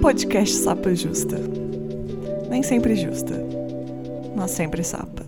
Podcast Sapa Justa. Nem sempre justa, mas sempre sapa.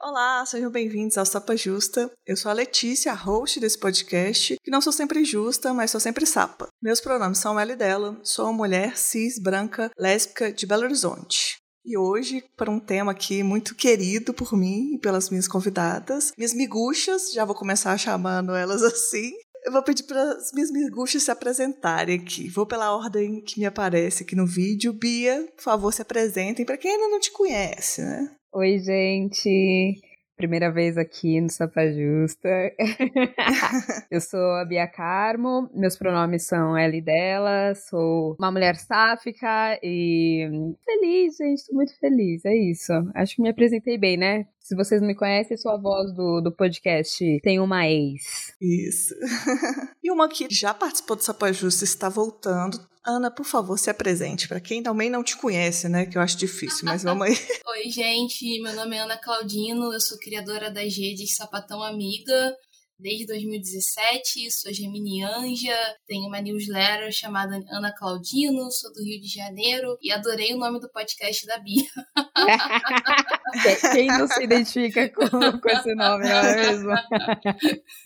Olá, sejam bem-vindos ao Sapa Justa. Eu sou a Letícia, a host desse podcast, que não sou sempre justa, mas sou sempre sapa. Meus pronomes são ela e dela, sou uma mulher cis, branca, lésbica de Belo Horizonte. E hoje, para um tema aqui muito querido por mim e pelas minhas convidadas, minhas miguxas, já vou começar chamando elas assim. Eu vou pedir para as minhas miguxas se apresentarem aqui. Vou pela ordem que me aparece aqui no vídeo. Bia, por favor, se apresentem para quem ainda não te conhece, né? Oi, gente. Primeira vez aqui no Sapa Justa. eu sou a Bia Carmo, meus pronomes são ela e dela, sou uma mulher sáfica e feliz, gente, tô muito feliz, é isso. Acho que me apresentei bem, né? Se vocês não me conhecem, sou a voz do, do podcast Tem Uma Ex. Isso. e uma que já participou do Sapa Justa está voltando, Ana, por favor, se apresente. Para quem também não te conhece, né? Que eu acho difícil, mas vamos aí. Oi, gente. Meu nome é Ana Claudino. Eu sou criadora das redes Sapatão Amiga desde 2017. Sou geminianja. Tenho uma newsletter chamada Ana Claudino. Sou do Rio de Janeiro. E adorei o nome do podcast da Bia. Quem não se identifica com, com esse nome, não é mesmo?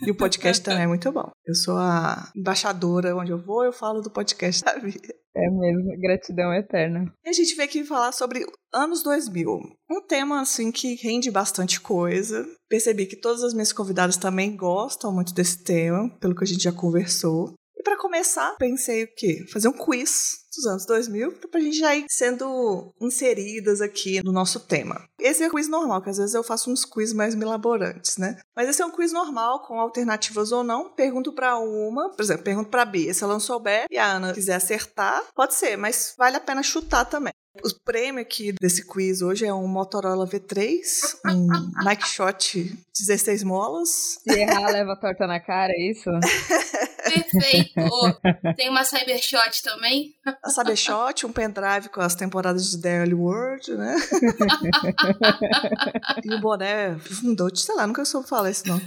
E o podcast também é muito bom. Eu sou a embaixadora onde eu vou, eu falo do podcast da Bia. É mesmo, gratidão eterna. E a gente veio aqui falar sobre anos 2000. Um tema, assim, que rende bastante coisa. Percebi que todas as minhas convidadas também gostam muito desse tema, pelo que a gente já conversou. E para começar, pensei o quê? Fazer um quiz dos anos 2000, pra gente já ir sendo inseridas aqui no nosso tema. Esse é o quiz normal, que às vezes eu faço uns quiz mais milaborantes, né? Mas esse é um quiz normal, com alternativas ou não. Pergunto para uma, por exemplo, pergunto pra Bia, se ela não souber e a Ana quiser acertar, pode ser, mas vale a pena chutar também. O prêmio aqui desse quiz hoje é um Motorola V3, um Nike Shot 16 molas. Se errar, leva a torta na cara, é isso? Perfeito! Tem uma Cybershot também. A Cybershot, um pendrive com as temporadas de Daily World, né? e o boné Fundote, sei lá, nunca soube falar isso não.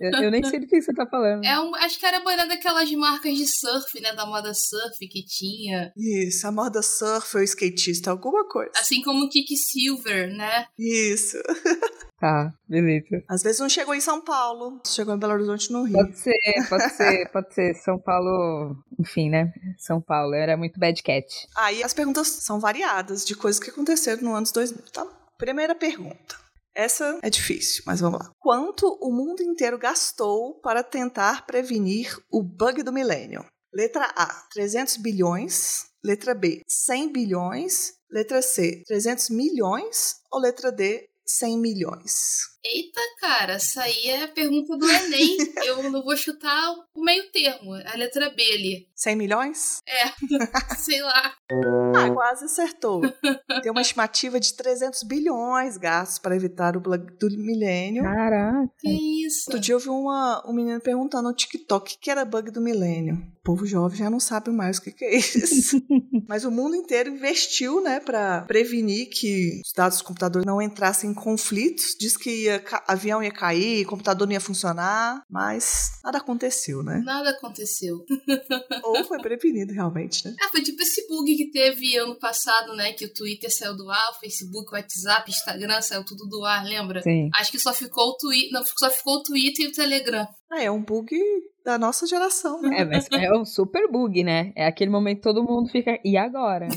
Eu, eu, nem sei do que você tá falando. É um, acho que era boné daquelas marcas de surf, né? Da moda surf que tinha. Isso, a moda surf ou skatista, alguma coisa. Assim como o Kiki Silver, né? Isso. Tá, beleza. Às vezes não chegou em São Paulo, chegou em Belo Horizonte no Rio. Pode ser, pode ser, pode ser. São Paulo, enfim, né? São Paulo, era muito bad cat. Aí as perguntas são variadas, de coisas que aconteceram no anos 2000, tá? Primeira pergunta. Essa é difícil, mas vamos lá. Quanto o mundo inteiro gastou para tentar prevenir o bug do milênio? Letra A, 300 bilhões. Letra B, 100 bilhões. Letra C, 300 milhões. Ou letra D, 100 milhões? Eita, cara, essa aí é a pergunta do Enem. Eu não vou chutar o meio termo, a letra B ali. 100 milhões? É, sei lá. Ah, quase acertou. Tem uma estimativa de 300 bilhões gastos para evitar o bug do milênio. Caraca. Que isso? Outro dia eu vi uma, um menino perguntando no TikTok o que era bug do milênio. O povo jovem já não sabe mais o que, que é isso. Mas o mundo inteiro investiu, né, para prevenir que os dados do computador não entrassem em conflitos. Diz que ia, avião ia cair, computador não ia funcionar, mas nada aconteceu, né? Nada aconteceu. Ou foi prevenido realmente, né? Ah, foi tipo esse bug que teve ano passado, né? Que o Twitter saiu do ar, o Facebook, o WhatsApp, Instagram saiu tudo do ar, lembra? Sim. Acho que só ficou o Twitter. Não, só ficou o Twitter e o Telegram. Ah, é um bug da nossa geração, né? É, mas é um super bug, né? É aquele momento que todo mundo fica, e agora?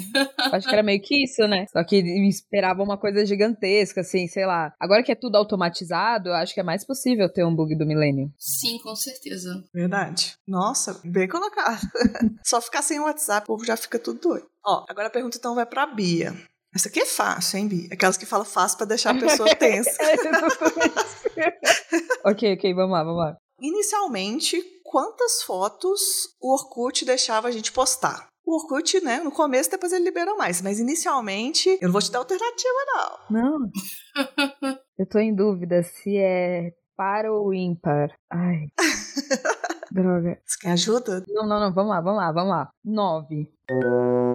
Acho que era meio que isso, né? Só que esperava uma coisa gigantesca, assim, sei lá. Agora que é tudo automatizado, eu acho que é mais possível ter um bug do milênio. Sim, com certeza. Verdade. Nossa, bem colocado. Só ficar sem o WhatsApp, o povo já fica tudo doido. Ó, agora a pergunta então vai pra Bia. Essa aqui é fácil, hein, Bia? Aquelas que falam fácil pra deixar a pessoa tensa. ok, ok, vamos lá, vamos lá. Inicialmente, quantas fotos o Orkut deixava a gente postar? O Orkut, né, no começo, depois ele liberou mais, mas inicialmente, eu não vou te dar alternativa, não. Não. eu tô em dúvida se é par ou ímpar. Ai. Droga. Você quer ajuda? Não, não, não, vamos lá, vamos lá, vamos lá. Nove.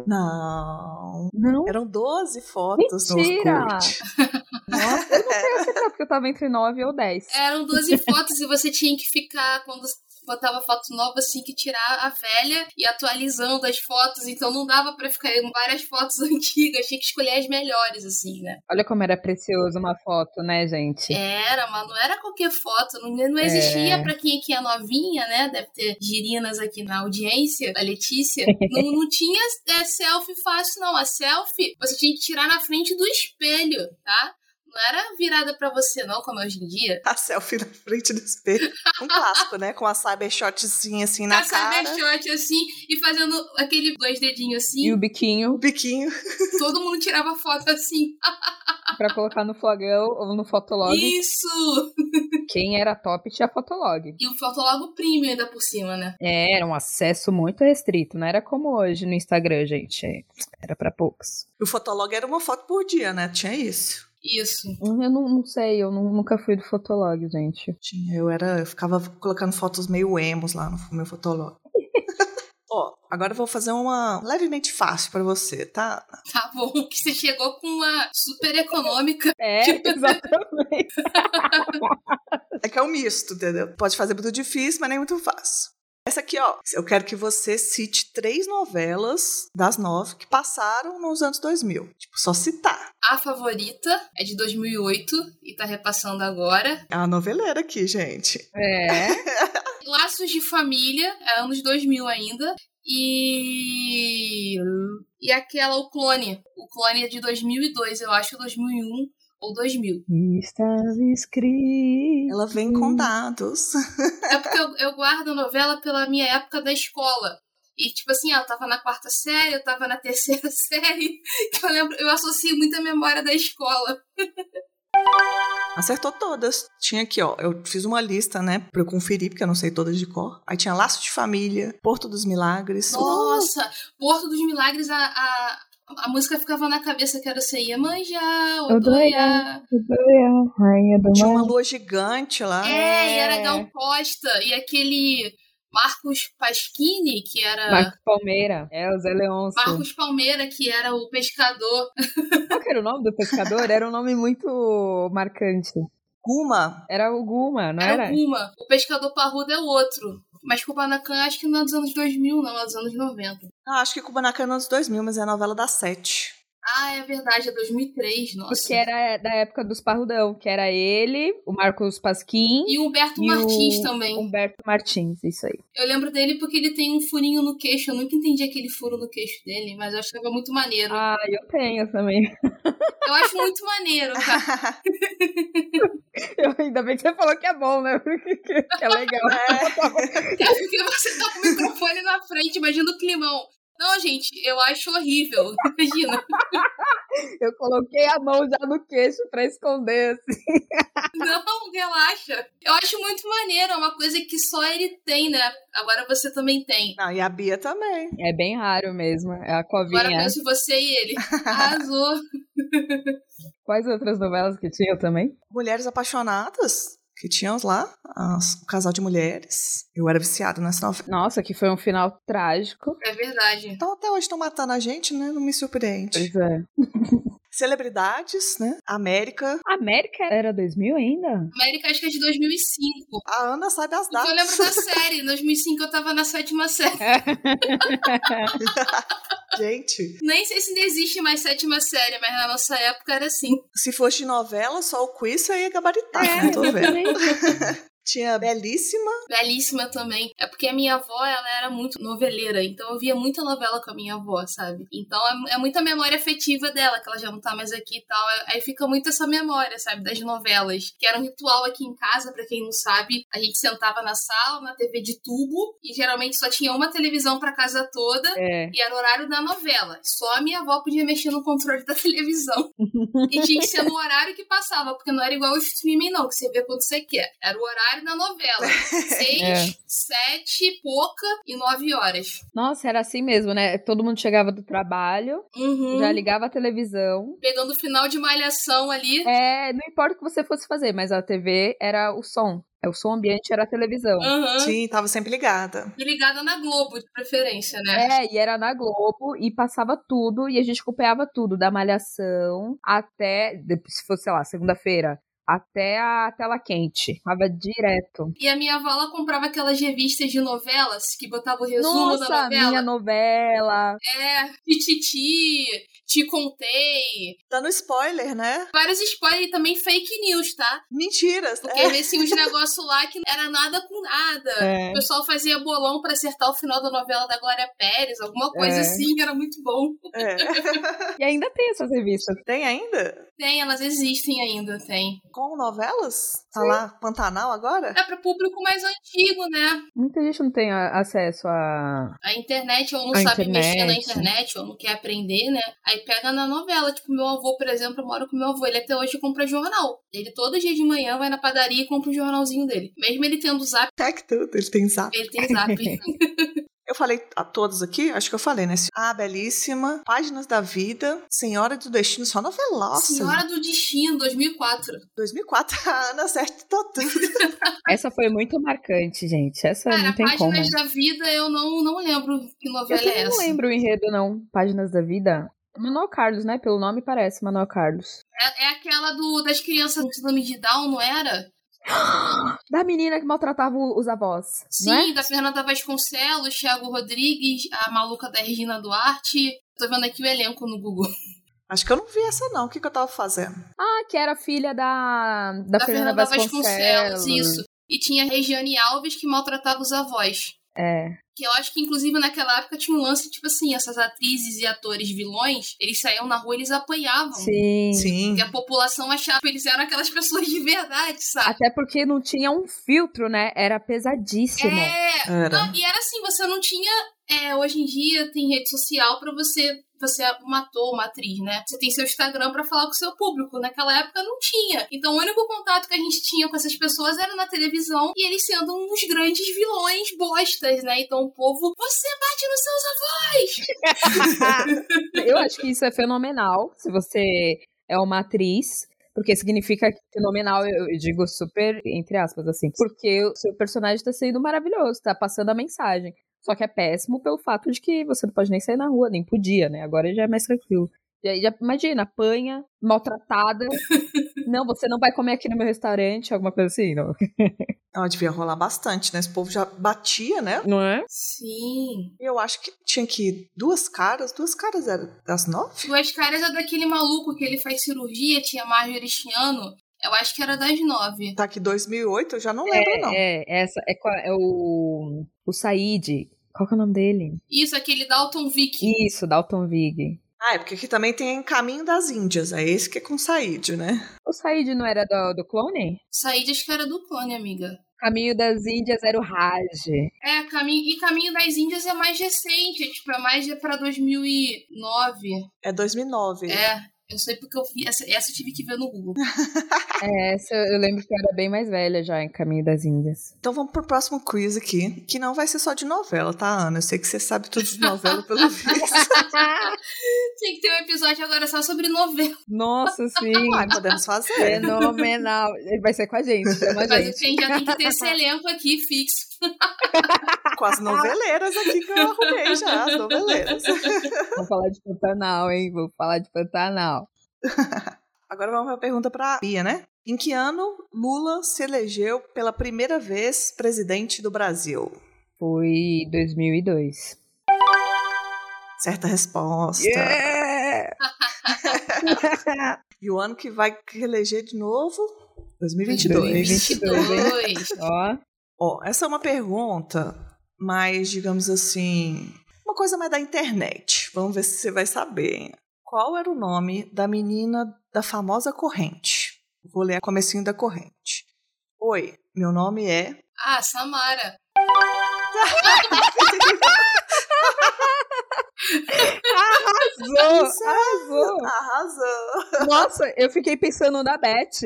Não. Não? Eram 12 fotos Mentira! no Orkut. Nossa, eu não sei acertar, porque eu tava entre 9 ou 10. Eram 12 fotos e você tinha que ficar, quando botava foto nova, assim, que tirar a velha e atualizando as fotos. Então não dava para ficar em várias fotos antigas, tinha que escolher as melhores, assim, né? Olha como era precioso uma foto, né, gente? Era, mas não era qualquer foto, não, não existia é. para quem aqui é novinha, né? Deve ter girinas aqui na audiência, a Letícia. não, não tinha é, selfie fácil, não. A selfie você tinha que tirar na frente do espelho, tá? Não era virada para você, não, como é hoje em dia. A selfie na frente do espelho. Um clássico, né? Com a cybershotzinha assim na a cara. A cybershot assim e fazendo aquele dois dedinhos assim. E o biquinho. O biquinho. Todo mundo tirava foto assim. pra colocar no flagão ou no fotolog. Isso! Quem era top tinha fotolog. E o fotolog premium ainda por cima, né? É, era um acesso muito restrito. Não era como hoje no Instagram, gente. Era para poucos. O fotolog era uma foto por dia, né? Tinha isso. Isso. Eu não, não sei, eu não, nunca fui do Fotolog, gente. Tinha, eu era. Eu ficava colocando fotos meio emos lá no meu Fotolog. Ó, agora eu vou fazer uma levemente fácil para você, tá? Tá bom, que você chegou com uma super econômica. É, exatamente. é que é um misto, entendeu? Pode fazer muito difícil, mas nem muito fácil. Essa aqui, ó, eu quero que você cite três novelas das nove que passaram nos anos 2000. Tipo, só citar. A favorita é de 2008 e tá repassando agora. É a noveleira aqui, gente. É. Laços de Família, é anos 2000 ainda. E. E aquela, o Clone. O Clone é de 2002, eu acho, 2001 ou 2000. Estás escrito. Ela vem com dados. É porque eu, eu guardo a novela pela minha época da escola. E, tipo assim, ela tava na quarta série, eu tava na terceira série. Que eu lembro, eu associo muita memória da escola. Acertou todas. Tinha aqui, ó. Eu fiz uma lista, né, pra eu conferir, porque eu não sei todas de cor. Aí tinha Laço de Família, Porto dos Milagres. Nossa! Uh! Porto dos Milagres, a, a, a música ficava na cabeça que era você ia manjar, Odoia, Odoia, rainha do Tinha uma lua gigante lá. É, e era Gal Costa, e aquele Marcos Pasquini, que era... Marcos Palmeira, é, o Zé Leôncio. Marcos Palmeira, que era o pescador. Qual que era o nome do pescador? Era um nome muito marcante. Guma. Era o Guma, não era? Era o Guma. O pescador parrudo é o outro. Mas Kubanacan acho que não é dos anos 2000, não, é dos anos 90. Ah, acho que Kubanacan é dos anos 2000, mas é a novela da Sete. Ah, é verdade, é 2003, nossa. Porque era da época dos Parrudão, que era ele, o Marcos Pasquim. E o Humberto e Martins o também. Humberto Martins, isso aí. Eu lembro dele porque ele tem um furinho no queixo. Eu nunca entendi aquele furo no queixo dele, mas eu achava muito maneiro. Ah, eu tenho também. Eu acho muito maneiro, cara. eu, ainda bem que você falou que é bom, né? que é legal. É. é porque você tá com o microfone na frente, imagina o climão. Não, gente, eu acho horrível. Imagina. Eu coloquei a mão já no queixo pra esconder, assim. Não, relaxa. Eu acho muito maneiro, é uma coisa que só ele tem, né? Agora você também tem. Não, e a Bia também. É bem raro mesmo, é a covinha. Agora penso você e ele. Arrasou. Quais outras novelas que tinha também? Mulheres Apaixonadas que tínhamos lá, um casal de mulheres. Eu era viciada nessa novela. Nossa, que foi um final trágico. É verdade. Então até hoje estão matando a gente, né? Não me surpreende. Pois é. Celebridades, né? América. América era 2000 ainda? América acho que é de 2005. A Ana sabe as datas. Eu lembro da série. Em 2005 eu tava na sétima série. Gente. Nem sei se ainda existe mais sétima série, mas na nossa época era assim. Se fosse de novela, só o quiz você ia gabaritar, é, né? Tô vendo. Tinha Belíssima. Belíssima também. É porque a minha avó, ela era muito noveleira, então eu via muita novela com a minha avó, sabe? Então é, é muita memória afetiva dela, que ela já não tá mais aqui e tal. Aí fica muito essa memória, sabe? Das novelas. Que era um ritual aqui em casa, para quem não sabe. A gente sentava na sala, na TV de tubo, e geralmente só tinha uma televisão pra casa toda, é. e era o horário da novela. Só a minha avó podia mexer no controle da televisão. e tinha que ser no horário que passava, porque não era igual o streaming, não, que você vê quando você quer. Era o horário horário da novela. Seis, é. sete, pouca e nove horas. Nossa, era assim mesmo, né? Todo mundo chegava do trabalho, uhum. já ligava a televisão. Pegando o final de malhação ali. É, não importa o que você fosse fazer, mas a TV era o som. É, o som ambiente era a televisão. Uhum. Sim, tava sempre ligada. E ligada na Globo, de preferência, né? É, e era na Globo e passava tudo e a gente acompanhava tudo, da malhação até, se fosse, sei lá, segunda-feira, até a tela quente. Tava direto. E a minha avó, ela comprava aquelas revistas de novelas que botava o resumo Nossa, da novela. minha novela. É, Tititi, Te Contei. Dando spoiler, né? Vários spoilers e também fake news, tá? Mentiras. Porque É. tinha uns negócios lá que não era nada com nada. É. O pessoal fazia bolão pra acertar o final da novela da Glória Pérez, alguma coisa É. assim, era muito bom. É. E ainda tem essas revistas. Tem ainda? Tem, elas existem ainda, tem. Com novelas? Tá lá, Pantanal agora? É pra público mais antigo, né? Muita gente não tem a- acesso a. A internet, ou não A sabe mexer na internet. internet, ou não quer aprender, né? Aí pega na novela. Tipo, meu avô, por exemplo, eu moro com meu avô. Ele até hoje compra jornal. Ele todo dia de manhã vai na padaria e compra o jornalzinho dele. Mesmo ele tendo zap, Tech tudo, ele tem zap. ele tem zap. Eu falei a todos aqui, acho que eu falei, né? Ah, belíssima. Páginas da Vida, Senhora do Destino, só novelaça. Senhora do Destino, 2004. 2004, a Ana acertou tudo. Essa foi muito marcante, gente. Essa Cara, não tem como. Páginas da Vida, eu não, não lembro que Eu novela é também essa. não lembro o enredo, não. Páginas da Vida. Manuel Carlos, né? Pelo nome parece Manuel Carlos. É, é aquela do, das crianças com síndrome de Down, não era? Da menina que maltratava os avós. não é? Sim, da Fernanda Vasconcelos, Thiago Rodrigues, a maluca da Regina Duarte. Tô vendo aqui o elenco no Google. Acho que eu não vi essa, não. O que, que eu tava fazendo? Ah, que era filha da, da, Da, Fernanda, Vasconcelos. isso. E tinha a Regiane Alves que maltratava os avós. É. Que eu acho que, inclusive, naquela época tinha um lance, tipo assim, essas atrizes e atores vilões, eles saíam na rua e eles apanhavam. Sim. Sim. Porque a população achava que eles eram aquelas pessoas de verdade, sabe? Até porque não tinha um filtro, né? Era pesadíssimo. É, Era. Não, e era assim, você não tinha. é, hoje em dia tem rede social pra você. Você é uma ator, uma atriz, né? Você tem seu Instagram pra falar com o seu público. Naquela época não tinha. Então o único contato que a gente tinha com essas pessoas era na televisão e eles sendo uns grandes vilões bostas, né? Então o povo, você bate nos seus avós! Eu acho que isso é fenomenal. Se você é uma atriz. Porque significa que fenomenal, eu digo super entre aspas, assim. Porque o seu personagem tá sendo maravilhoso, tá passando a mensagem. Só que é péssimo pelo fato de que você não pode nem sair na rua, nem podia, né? Agora já é mais tranquilo. E aí, já, imagina, apanha, maltratada. não, você não vai comer aqui no meu restaurante, alguma coisa assim, não. Ela devia rolar bastante, né? Esse povo já batia, né? Não é? Sim. Eu acho que tinha que ir duas caras. Duas caras eram das nove? Duas caras é daquele maluco que ele faz cirurgia, tinha Marjorie Chiano. Eu acho que era das nove. Tá aqui 2008, eu já não lembro, não. É, essa é, qual- é o o Said. Qual que é o nome dele? Isso, aquele Dalton Vick. Isso, Dalton Vig. Ah, é porque aqui também tem Caminho das Índias. É esse que é com Said, né? O Said não era do, do clone? Saída acho que era do clone, amiga. Caminho das Índias era o Raj. É, caminho, e Caminho das Índias é mais recente, é, tipo, é mais de pra 2009. É 2009. É, eu sei porque eu vi, essa, essa eu tive que ver no Google. É, essa eu lembro que eu era bem mais velha já em Caminho das Índias. Então vamos pro próximo quiz aqui, que não vai ser só de novela, tá, Ana? Eu sei que você sabe tudo de novela pelo visto. Tem que ter um episódio agora só sobre novela. Nossa, sim. Uai, podemos fazer. Fenomenal. Ele vai ser com a gente, chama a Mas gente. tem, já tem que ter esse elenco aqui fixo. Com as noveleiras aqui que eu arrumei já, as noveleiras. Vamos falar de Pantanal, hein? Vou falar de Pantanal. Agora vamos pra pergunta pra Bia, né? Em que ano Lula se elegeu pela primeira vez presidente do Brasil? Foi 2002. Certa resposta. Yeah! E o ano que vai reeleger de novo? 2022. 22. Ó, Ó, essa é uma pergunta mais, digamos assim, uma coisa mais da internet. Vamos ver se você vai saber. Qual era o nome da menina da famosa corrente? Vou ler a comecinho da corrente. Oi, meu nome é. Ah, Samara. arrasou! Arrasou! Arrasou! Nossa, eu fiquei pensando na Beth.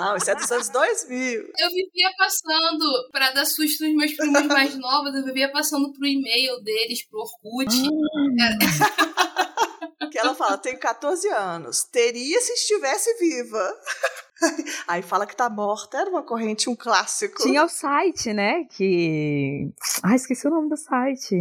Não, isso é dos anos 2000. Eu vivia passando, pra dar susto nos meus primos mais novos, eu vivia passando pro e-mail deles, pro Orkut. Que ela fala, tenho 14 anos. Teria se estivesse viva. Aí fala que tá morta. Era uma corrente, um clássico. Tinha o site, né? Que. Ah, esqueci o nome do site.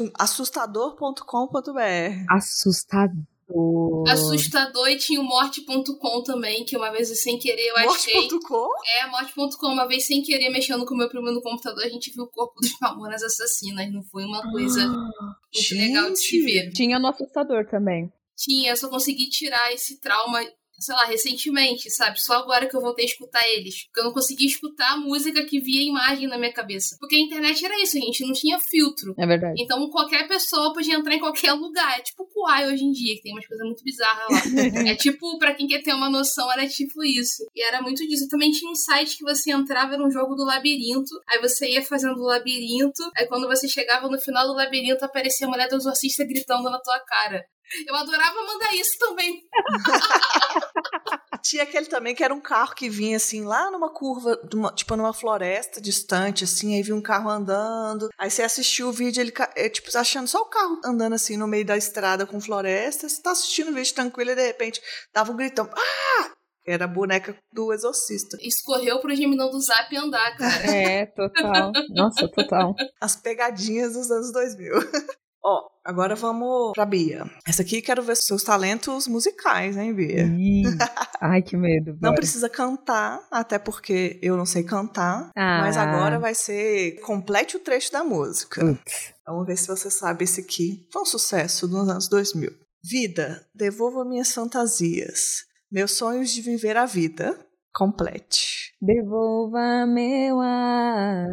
Um assustador.com.br. Assustador. Muito. Assustador e tinha o morte.com também, que uma vez sem querer eu achei. Morte.com? É, morte.com, uma vez sem querer mexendo com o meu primo no computador, a gente viu o corpo dos Mamonas Assassinas. Não foi uma coisa muito legal de se ver. Tinha no assustador também. Tinha, só consegui tirar esse trauma sei lá, recentemente, sabe? Só agora que eu voltei a escutar eles. Porque eu não conseguia escutar a música que via a imagem na minha cabeça. Porque a internet era isso, gente não tinha filtro. É verdade. Então qualquer pessoa podia entrar em qualquer lugar. É tipo o Kuai hoje em dia, que tem umas coisas muito bizarras lá. é tipo, pra quem quer ter uma noção, era tipo isso. E era muito disso. também tinha um site que você entrava, era um jogo do labirinto. Aí você ia fazendo o labirinto. Aí quando você chegava no final do labirinto, aparecia a mulher do exorcista gritando na tua cara. Eu adorava mandar isso também. Tinha aquele também que era um carro que vinha assim lá numa curva, numa, tipo numa floresta distante, assim, aí vinha um carro andando. Aí você assistiu o vídeo, ele é, tipo achando só o carro andando assim no meio da estrada com floresta. Você tá assistindo o vídeo tranquilo e de repente dava um gritão. Ah! Era a boneca do exorcista. Escorreu pro geminão do Zap andar, cara. É, total. Nossa, total. As pegadinhas dos anos 2000. Ó, oh, agora vamos pra Bia. Essa aqui quero ver seus talentos musicais, hein, Bia? Ai, que medo. Bora. Não precisa cantar, até porque eu não sei cantar. Ah. Mas agora vai ser complete o trecho da música. Ups. Vamos ver se você sabe esse aqui. Foi um sucesso nos anos 2000. Vida, devolva minhas fantasias. Meus sonhos de viver a vida. Complete. Devolva meu ar.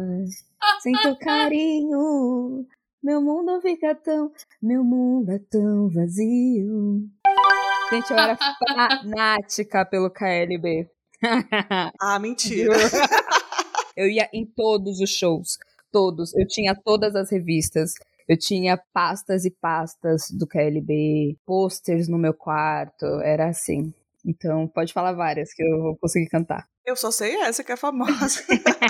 Sinto carinho meu mundo fica tão. Meu mundo é tão vazio. Gente, eu era fanática pelo KLB. ah, mentira. eu ia em todos os shows. Todos. Eu tinha todas as revistas. Eu tinha pastas e pastas do KLB, posters no meu quarto. Era assim. Então, pode falar várias que eu vou conseguir cantar. Eu só sei essa que é famosa.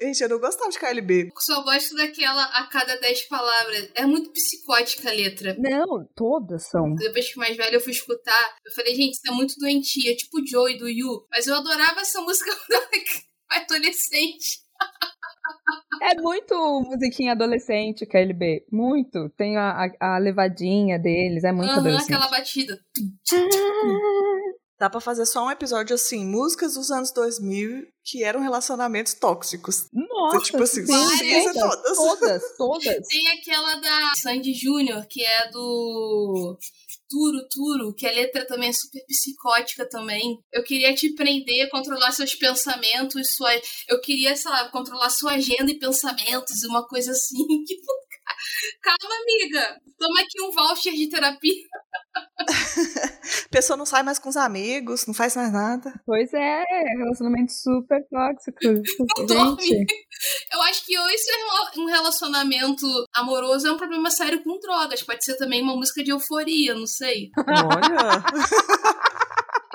Gente, eu não gostava de KLB. Eu só gosto daquela a cada dez palavras. É muito psicótica a letra. Não, todas são. Depois que mais velho eu fui escutar, eu falei, gente, isso é muito doentia. Tipo o Joey do Yu. Mas eu adorava essa música quando eu era adolescente. É muito musiquinha adolescente, KLB. Muito. Tem a, a, a levadinha deles, é muito uhum, adolescente. aquela batida. Dá pra fazer só um episódio assim, músicas dos anos 2000 que eram relacionamentos tóxicos. Nossa, então, tipo assim, sim, todas. Todas, todas. Tem aquela da Sandy Júnior, que é do Turo Turo, que a letra também é super psicótica também. Eu queria te prender, controlar seus pensamentos, sua... eu queria, sei lá, controlar sua agenda e pensamentos, uma coisa assim. Calma, amiga. Toma aqui um voucher de terapia. a pessoa não sai mais com os amigos, não faz mais nada. Pois é, relacionamento super tóxico. Gente. Eu acho que ou isso é um relacionamento amoroso é um problema sério com drogas. Pode ser também uma música de euforia, não sei. Olha.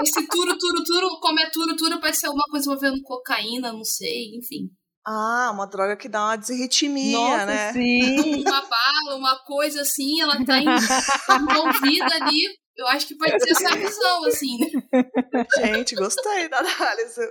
Esse turo, turo, turo, como é turo, turo, pode ser alguma coisa envolvendo cocaína, não sei, enfim. Ah, uma droga que dá uma desritmia, Nossa, né? Sim. uma bala, uma coisa assim, ela tá envolvida ali. Eu acho que pode ser essa visão, assim. Gente, gostei da análise.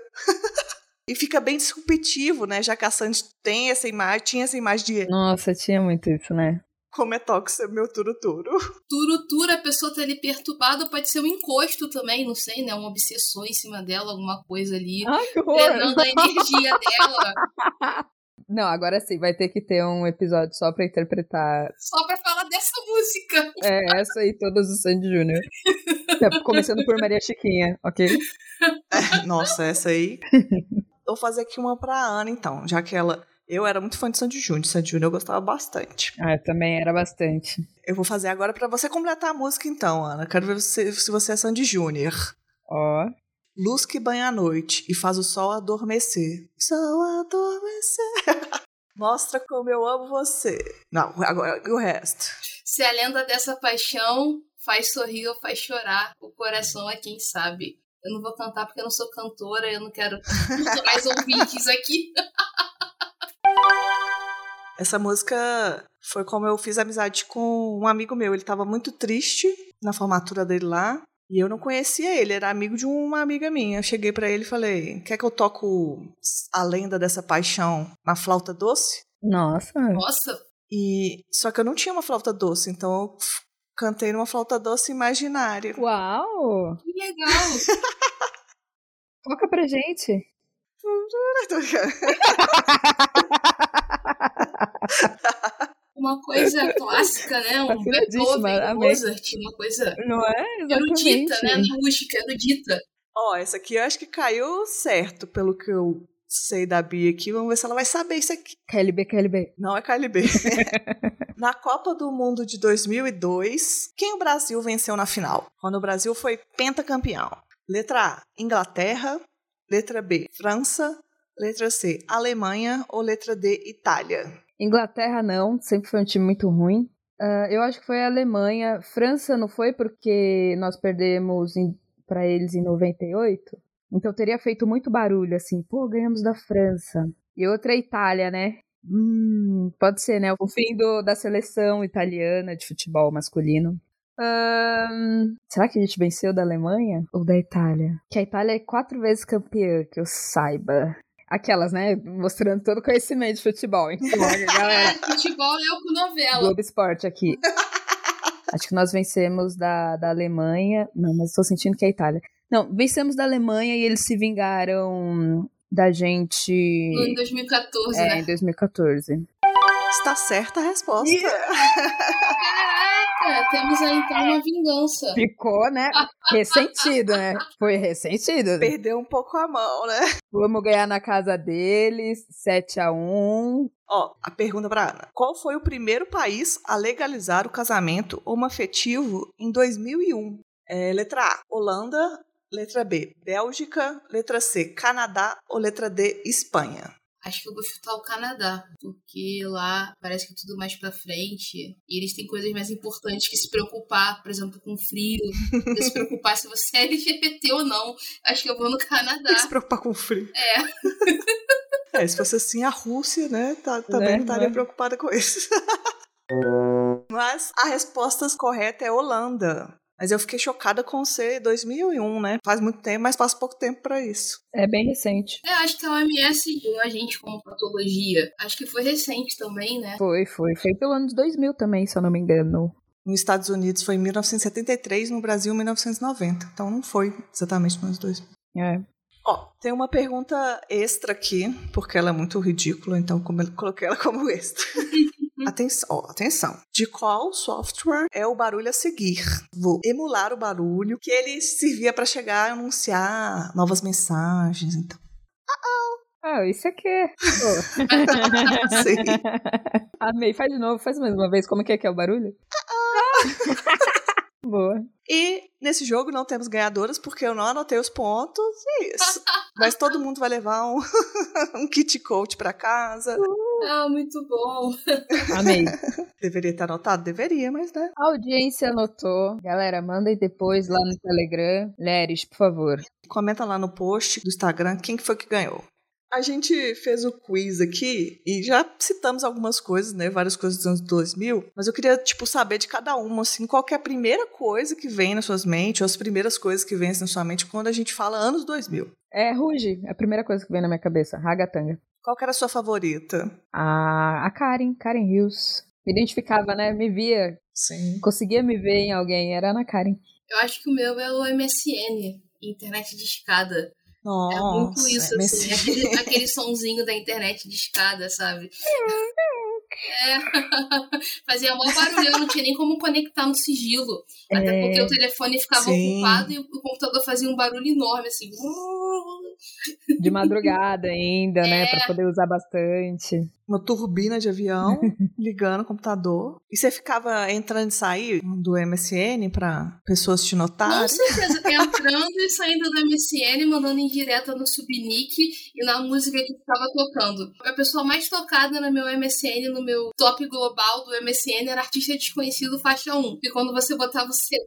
E fica bem disruptivo, né? Já que a Sandy tem essa imagem, tinha essa imagem de. Nossa, tinha muito isso, né? Como é tóxico meu turo-turo. Turo-turo, a pessoa tá ali perturbada, pode ser um encosto também, não sei, né? Um obsessor em cima dela, alguma coisa ali. Ai, que horror. Drenando a energia dela. Não, agora sim, vai ter que ter um episódio só pra interpretar. Só pra falar dessa música. É, essa aí, todas do Sandy Júnior. Começando por Maria Chiquinha, ok? É, nossa, essa aí. Vou fazer aqui uma pra Ana, então, já que ela eu era muito fã de Sandy Júnior. Sandy Júnior eu gostava bastante. Ah, eu também era bastante. Eu vou fazer agora para você completar a música, então, Ana. Quero ver você, se você é Sandy Júnior. Ó. Oh. Luz que banha a noite e faz o sol adormecer. Sol adormecer. Mostra como eu amo você. Não, agora o resto. Se a lenda dessa paixão faz sorrir ou faz chorar, o coração é quem sabe. Eu não vou cantar porque eu não sou cantora, eu não quero mais ouvintes aqui. Essa música foi como eu fiz amizade com um amigo meu. Ele estava muito triste na formatura dele lá. E eu não conhecia ele, era amigo de uma amiga minha. Eu cheguei para ele e falei: Quer que eu toco a lenda dessa paixão na flauta doce? Nossa. Nossa. E só que eu não tinha uma flauta doce, então eu Cantei numa flauta doce imaginária. Uau! Que legal! Toca pra gente. Uma coisa clássica, né? Um Beethoven. Mozart, uma coisa Não é? erudita, né? Rústica, erudita. Ó, essa aqui eu acho que caiu certo, pelo que eu sei da Bia aqui. Vamos ver se ela vai saber isso aqui. KLB, KLB. Não é KLB. na Copa do Mundo de 2002, quem o Brasil venceu na final? Quando o Brasil foi pentacampeão. Letra A, Inglaterra. Letra B, França. Letra C, Alemanha. Ou letra D, Itália? Inglaterra não, sempre foi um time muito ruim. Ah, eu acho que foi a Alemanha. França não foi porque nós perdemos em, pra eles em 98. Então teria feito muito barulho, assim, pô, ganhamos da França. E outra é a Itália, né? Hum, pode ser, né? O fim do, da seleção italiana de futebol masculino. Ahn, será que a gente venceu da Alemanha ou da Itália? Que a Itália é quatro vezes campeã, que eu saiba. Aquelas, né? Mostrando todo o conhecimento de futebol. Então, galera, Futebol é o com novela. Globo Esporte aqui. Acho que nós vencemos da, da Alemanha. Não, mas estou sentindo que é a Itália. Não, vencemos da Alemanha e eles se vingaram da gente Em 2014, é, né? em 2014. Está certa a resposta. Caraca, temos aí então uma vingança. Ficou, né? Ressentido, né? Foi ressentido. Perdeu um pouco a mão, né? Vamos ganhar na casa deles, 7 a 1 Ó, a pergunta pra Ana. Qual foi o primeiro país a legalizar o casamento homoafetivo em 2001? É, letra A, Holanda. Letra B, Bélgica. Letra C, Canadá. Ou letra D, Espanha? Acho que eu vou chutar o Canadá, porque lá parece que é tudo mais pra frente. E eles têm coisas mais importantes que se preocupar, por exemplo, com frio. se preocupar se você é LGBT ou não. Acho que eu vou no Tem que Canadá. se preocupar com o frio. É. É, se fosse assim, a Rússia, né, tá- também Né, não estaria né? preocupada com isso. Mas a resposta correta é Holanda. Mas eu fiquei chocada com ser 2001, né? Faz muito tempo, mas passa pouco tempo pra isso. É bem recente. Eu acho que a OMS viu a gente como patologia. Acho que foi recente também, né? Foi, foi. Foi pelo ano de 2000 também, se eu não me engano. Nos Estados Unidos foi em 1973, no Brasil em 1990. Então não foi exatamente nos dois. É. Ó, tem uma pergunta extra aqui, porque ela é muito ridícula, então como eu coloquei ela como extra. Atenção, ó, atenção. De qual software é o barulho a seguir? Vou emular o barulho que ele servia para chegar a anunciar novas mensagens. Então, Ah, isso aqui. Sim. Amei. Faz de novo, faz mais uma vez. Como que é que é o barulho? Boa. E nesse jogo não temos ganhadoras porque eu não anotei os pontos. E isso. Mas todo mundo vai levar um, um kit coach para casa. Ah, muito bom. Amei. Deveria estar anotado? Deveria, mas né? A audiência anotou. Galera, mandem depois lá no Telegram. Leres, por favor. Comenta lá no post do Instagram quem que foi que ganhou. A gente fez o quiz aqui e já citamos algumas coisas, né? Várias coisas dos anos 2000. Mas eu queria, tipo, saber de cada uma, assim, qual que é a primeira coisa que vem nas suas mentes, ou as primeiras coisas que vêm na sua mente quando a gente fala anos 2000. É, Ruge. É a primeira coisa que vem na minha cabeça. Ragatanga. Qual que era a sua favorita? A, a Karen. Karen Hills. Me identificava, né? Me via. Sim. Conseguia me ver em alguém. Era na Karen. Eu acho que o meu é o MSN, internet de escada. Nossa, É muito isso, mas- assim. Aquele, aquele sonzinho da internet de escada, sabe? É. Fazia mó barulho, eu não tinha nem como conectar no sigilo. Até É. porque o telefone ficava Sim. ocupado e o computador fazia um barulho enorme, assim. De madrugada ainda, né? Pra poder usar bastante. Uma turbina de avião ligando o computador. E você ficava entrando e saindo do MSN pra pessoas te Com notarem? certeza, entrando e saindo do MSN, mandando em direta no subnick e na música que ficava tocando. A pessoa mais tocada no meu MSN, no meu top global do MSN, era artista desconhecido faixa 1. E quando você botava o CD,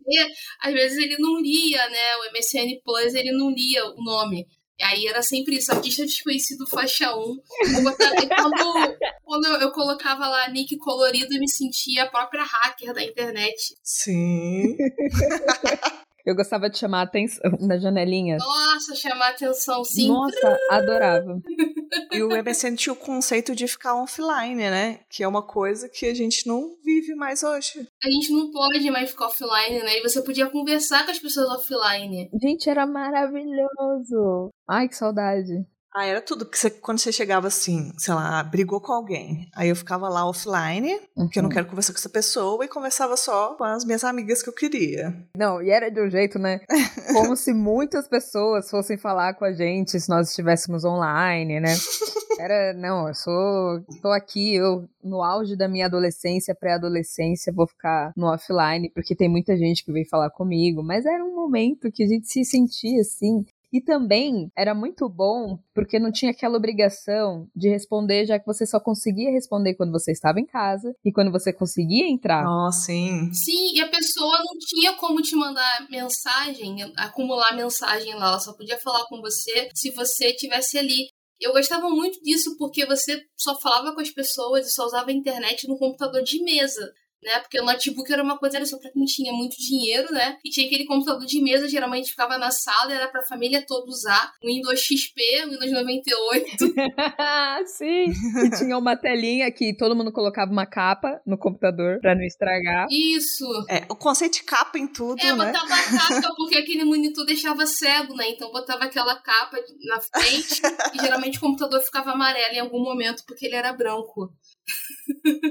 às vezes ele não lia, né? O MSN Plus, ele não lia o nome. E aí era sempre isso, artista desconhecido faixa 1. Eu botava- quando, quando eu, eu colocava lá nick colorido, eu me sentia a própria hacker da internet. Sim. Eu gostava de chamar a atenção na janelinha. Nossa, chamar atenção, sim. Nossa, adorava. E o MSN tinha o conceito de ficar offline, né? Que é uma coisa que a gente não vive mais hoje. A gente não pode mais ficar offline, né? E você podia conversar com as pessoas offline. Gente, era maravilhoso. Ai, que saudade. Ah, era tudo. Porque você, quando você chegava assim, sei lá, brigou com alguém. Aí eu ficava lá offline, uhum. porque eu não quero conversar com essa pessoa, e conversava só com as minhas amigas que eu queria. Não, e era de um jeito, né? Como se muitas pessoas fossem falar com a gente se nós estivéssemos online, né? Era, não, eu sou. tô aqui, eu, no auge da minha adolescência, pré-adolescência, vou ficar no offline, porque tem muita gente que veio falar comigo. Mas era um momento que a gente se sentia assim, e também era muito bom porque não tinha aquela obrigação de responder, já que você só conseguia responder quando você estava em casa e quando você conseguia entrar. Oh, sim. Sim, e a pessoa não tinha como te mandar mensagem, acumular mensagem lá. Ela só podia falar com você se você estivesse ali. Eu gostava muito disso porque você só falava com as pessoas e só usava a internet no computador de mesa né? Porque o notebook era uma coisa era só para quem tinha muito dinheiro, né? E tinha aquele computador de mesa, geralmente ficava na sala, era para a família toda usar. O Windows XP, o Windows 98. Sim. E tinha uma telinha que todo mundo colocava uma capa no computador para não estragar. Isso. É, o conceito de capa em tudo, é, né? botava a capa porque aquele monitor deixava cego, né? Então botava aquela capa na frente e geralmente o computador ficava amarelo em algum momento porque ele era branco.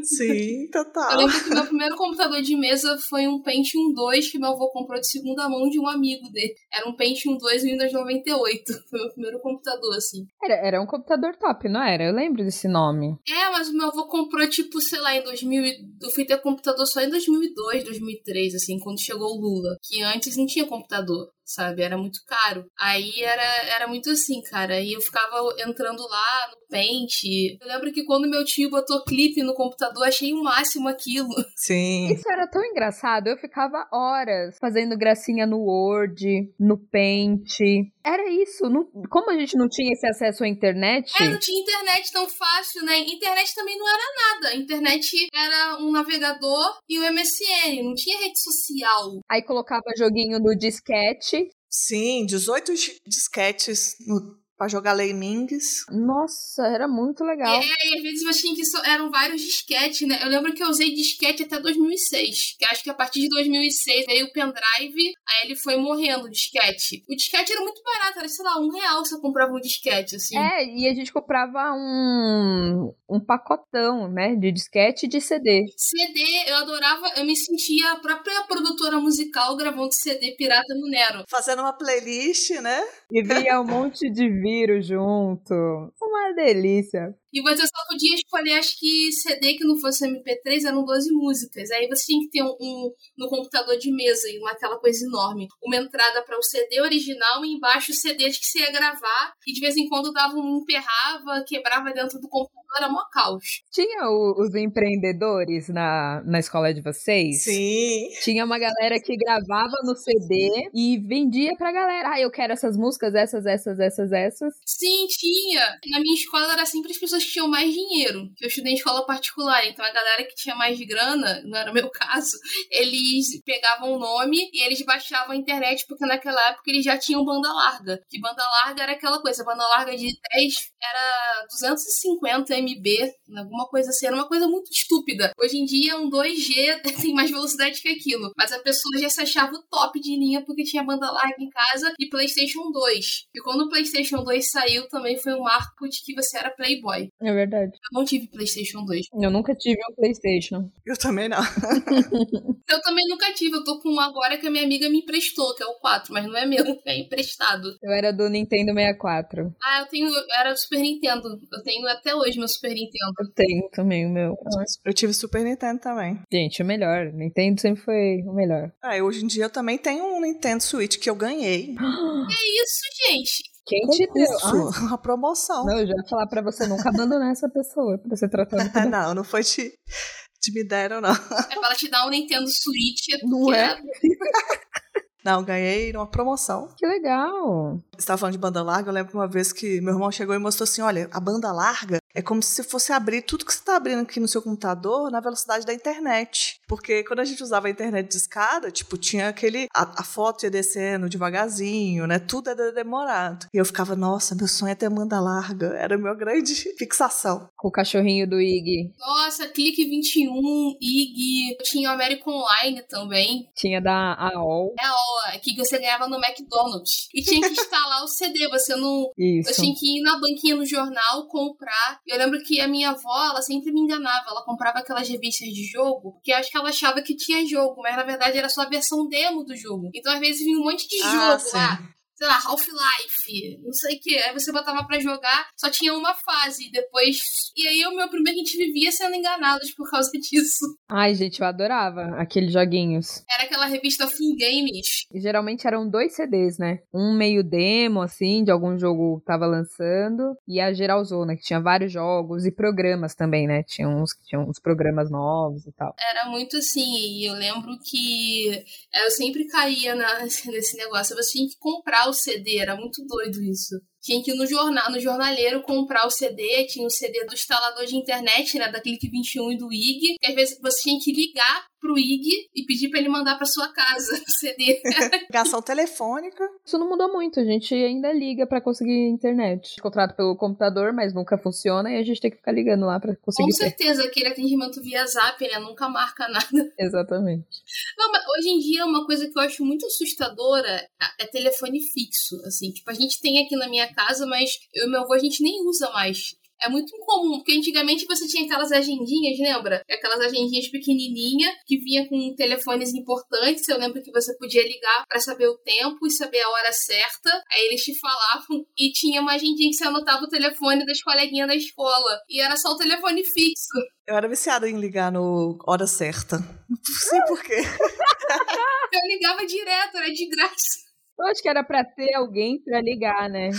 Sim, total. Eu lembro que meu primeiro computador de mesa foi um Pentium 2 que meu avô comprou de segunda mão de um amigo dele. Era um Pentium 2 Windows 98. Foi meu primeiro computador, assim. Era, era um computador top, não era? Eu lembro desse nome. É, mas o meu avô comprou, tipo, sei lá, em 2000. Eu fui ter computador só em 2002, 2003, assim, quando chegou o Lula. Que antes não tinha computador sabe? Era muito caro. Aí era, era muito assim, cara. E eu ficava entrando lá no Paint. Eu lembro que quando meu tio botou clipe no computador, achei o máximo aquilo. Sim. Isso era tão engraçado. Eu ficava horas fazendo gracinha no Word, no Paint. Era isso. Não, como a gente não tinha esse acesso à internet. É, não tinha internet tão fácil, né? Internet também não era nada. A internet era um navegador e o MSN. Não tinha rede social. Aí colocava joguinho no disquete. Sim, 18 disquetes no Pra jogar Lemmings. Nossa, era muito legal. É, e às vezes eu tinha que so... eram vários disquetes, né? Eu lembro que eu usei disquete até 2006. Que acho que a partir de 2006 veio o pendrive, aí ele foi morrendo o disquete. O disquete era muito barato, era, sei lá, um real você comprava um disquete, assim. É, e a gente comprava um, um pacotão, né? De disquete e de CD. CD, eu adorava, eu me sentia a própria produtora musical gravando CD pirata no Nero. Fazendo uma playlist, né? E via um monte de vírus junto. Uma delícia. E você só podia escolher, acho que CD que não fosse MP3 eram 12 músicas. Aí você tinha que ter um, um no computador de mesa, uma aquela coisa enorme, uma entrada para o CD original e embaixo os CDs que você ia gravar. E de vez em quando dava um emperrava, quebrava dentro do computador, era mó caos. Tinha o, os empreendedores na, na escola de vocês? Sim. Tinha uma galera que gravava no CD e vendia pra galera. Ah, eu quero essas músicas, essas, essas, essas, essas. Sim, tinha. Na minha escola era sempre as pessoas que tinham mais dinheiro. Eu estudei em escola particular, então a galera que tinha mais grana, não era o meu caso, eles pegavam o nome e eles baixavam a internet, porque naquela época eles já tinham banda larga. Que banda larga era aquela coisa, banda larga de 10 era 250 MB, alguma coisa assim, era uma coisa muito estúpida. Hoje em dia um 2G tem mais velocidade que aquilo, mas a pessoa já se achava o top de linha porque tinha banda larga em casa e PlayStation 2. E quando o PlayStation 2 saiu, também foi um marco de que você era playboy. É verdade. Eu não tive PlayStation 2. Eu nunca tive um PlayStation. Eu também não. eu também nunca tive. Eu tô com um agora que a minha amiga me emprestou, que é o 4, mas não é meu, é emprestado. Eu era do Nintendo 64. Ah, eu tenho. Eu era do Super Nintendo. Eu tenho até hoje meu Super Nintendo. Eu tenho também o meu. Eu tive Super Nintendo também. Gente, o melhor. Nintendo sempre foi o melhor. Ah, hoje em dia eu também tenho um Nintendo Switch que eu ganhei. que isso, gente? Quem te deu? Ah, uma promoção. Não, eu já ia falar pra você nunca abandonar essa pessoa, pra você tratando. não, não foi te, te me deram, não. É pra ela te dar um Nintendo Switch. Não é? Não, ganhei numa promoção. Que legal. Você estava falando de banda larga, eu lembro uma vez que meu irmão chegou e mostrou assim: olha, a banda larga É como se fosse abrir tudo que você está abrindo aqui no seu computador na velocidade da internet. Porque quando a gente usava a internet de escada, tipo, tinha aquele. A, a foto ia descendo devagarzinho, né? Tudo era demorado. E eu ficava, nossa, meu sonho é ter banda larga. Era a minha grande fixação. Com o cachorrinho do Ig. Nossa, Clique 21, Ig. Tinha o American Online também. Tinha da AOL. É a AOL, que você ganhava no McDonald's. E tinha que instalar o CD. Você não. Isso. Eu tinha que ir na banquinha no jornal, comprar. Eu lembro que a minha avó, ela sempre me enganava. Ela comprava aquelas revistas de jogo, que eu acho que ela achava que tinha jogo, mas na verdade era só a versão demo do jogo. Então às vezes vinha um monte de Ah, jogo sim. lá. Sei lá, Half-Life, não sei o que. Aí você botava pra jogar, só tinha uma fase. Depois. E aí o meu primeiro a gente vivia sendo enganados por causa disso. Ai, gente, eu adorava aqueles joguinhos. Era aquela revista Full Games. E geralmente eram dois CDs, né? Um meio demo, assim, de algum jogo que tava lançando, e a geralzona, que tinha vários jogos e programas também, né? Tinha uns que tinham uns programas novos e tal. Era muito assim. E eu lembro que eu sempre caía na- nesse negócio. Você tinha que comprar o CD, era muito doido isso. Tinha que ir no jornal, no jornaleiro comprar o CD, tinha o CD do instalador de internet, né, da Clique 21 e do IG, que às vezes você tinha que ligar pro IG e pedir pra ele mandar pra sua casa o CD. Ligação telefônica. Isso não mudou muito, a gente ainda liga pra conseguir internet. Contrato pelo computador, mas nunca funciona e a gente tem que ficar ligando lá pra Com conseguir ter. certeza, aquele atendimento via zap, né, nunca marca nada. Exatamente. Não, mas hoje em dia uma coisa que eu acho muito assustadora é telefone fixo, assim. Tipo, a gente tem aqui na minha casa, mas eu e meu avô a gente nem usa mais. É muito incomum, porque antigamente você tinha aquelas agendinhas, lembra? Aquelas agendinhas pequenininha que vinha com telefones importantes. Eu lembro que você podia ligar pra saber o tempo e saber a hora certa. Aí eles te falavam e tinha uma agendinha que você anotava o telefone das coleguinhas da escola. E era só o telefone fixo. Eu era viciada em ligar no hora certa. Não sei porquê. Eu ligava direto, era de graça. Eu acho que era pra ter alguém pra ligar, né?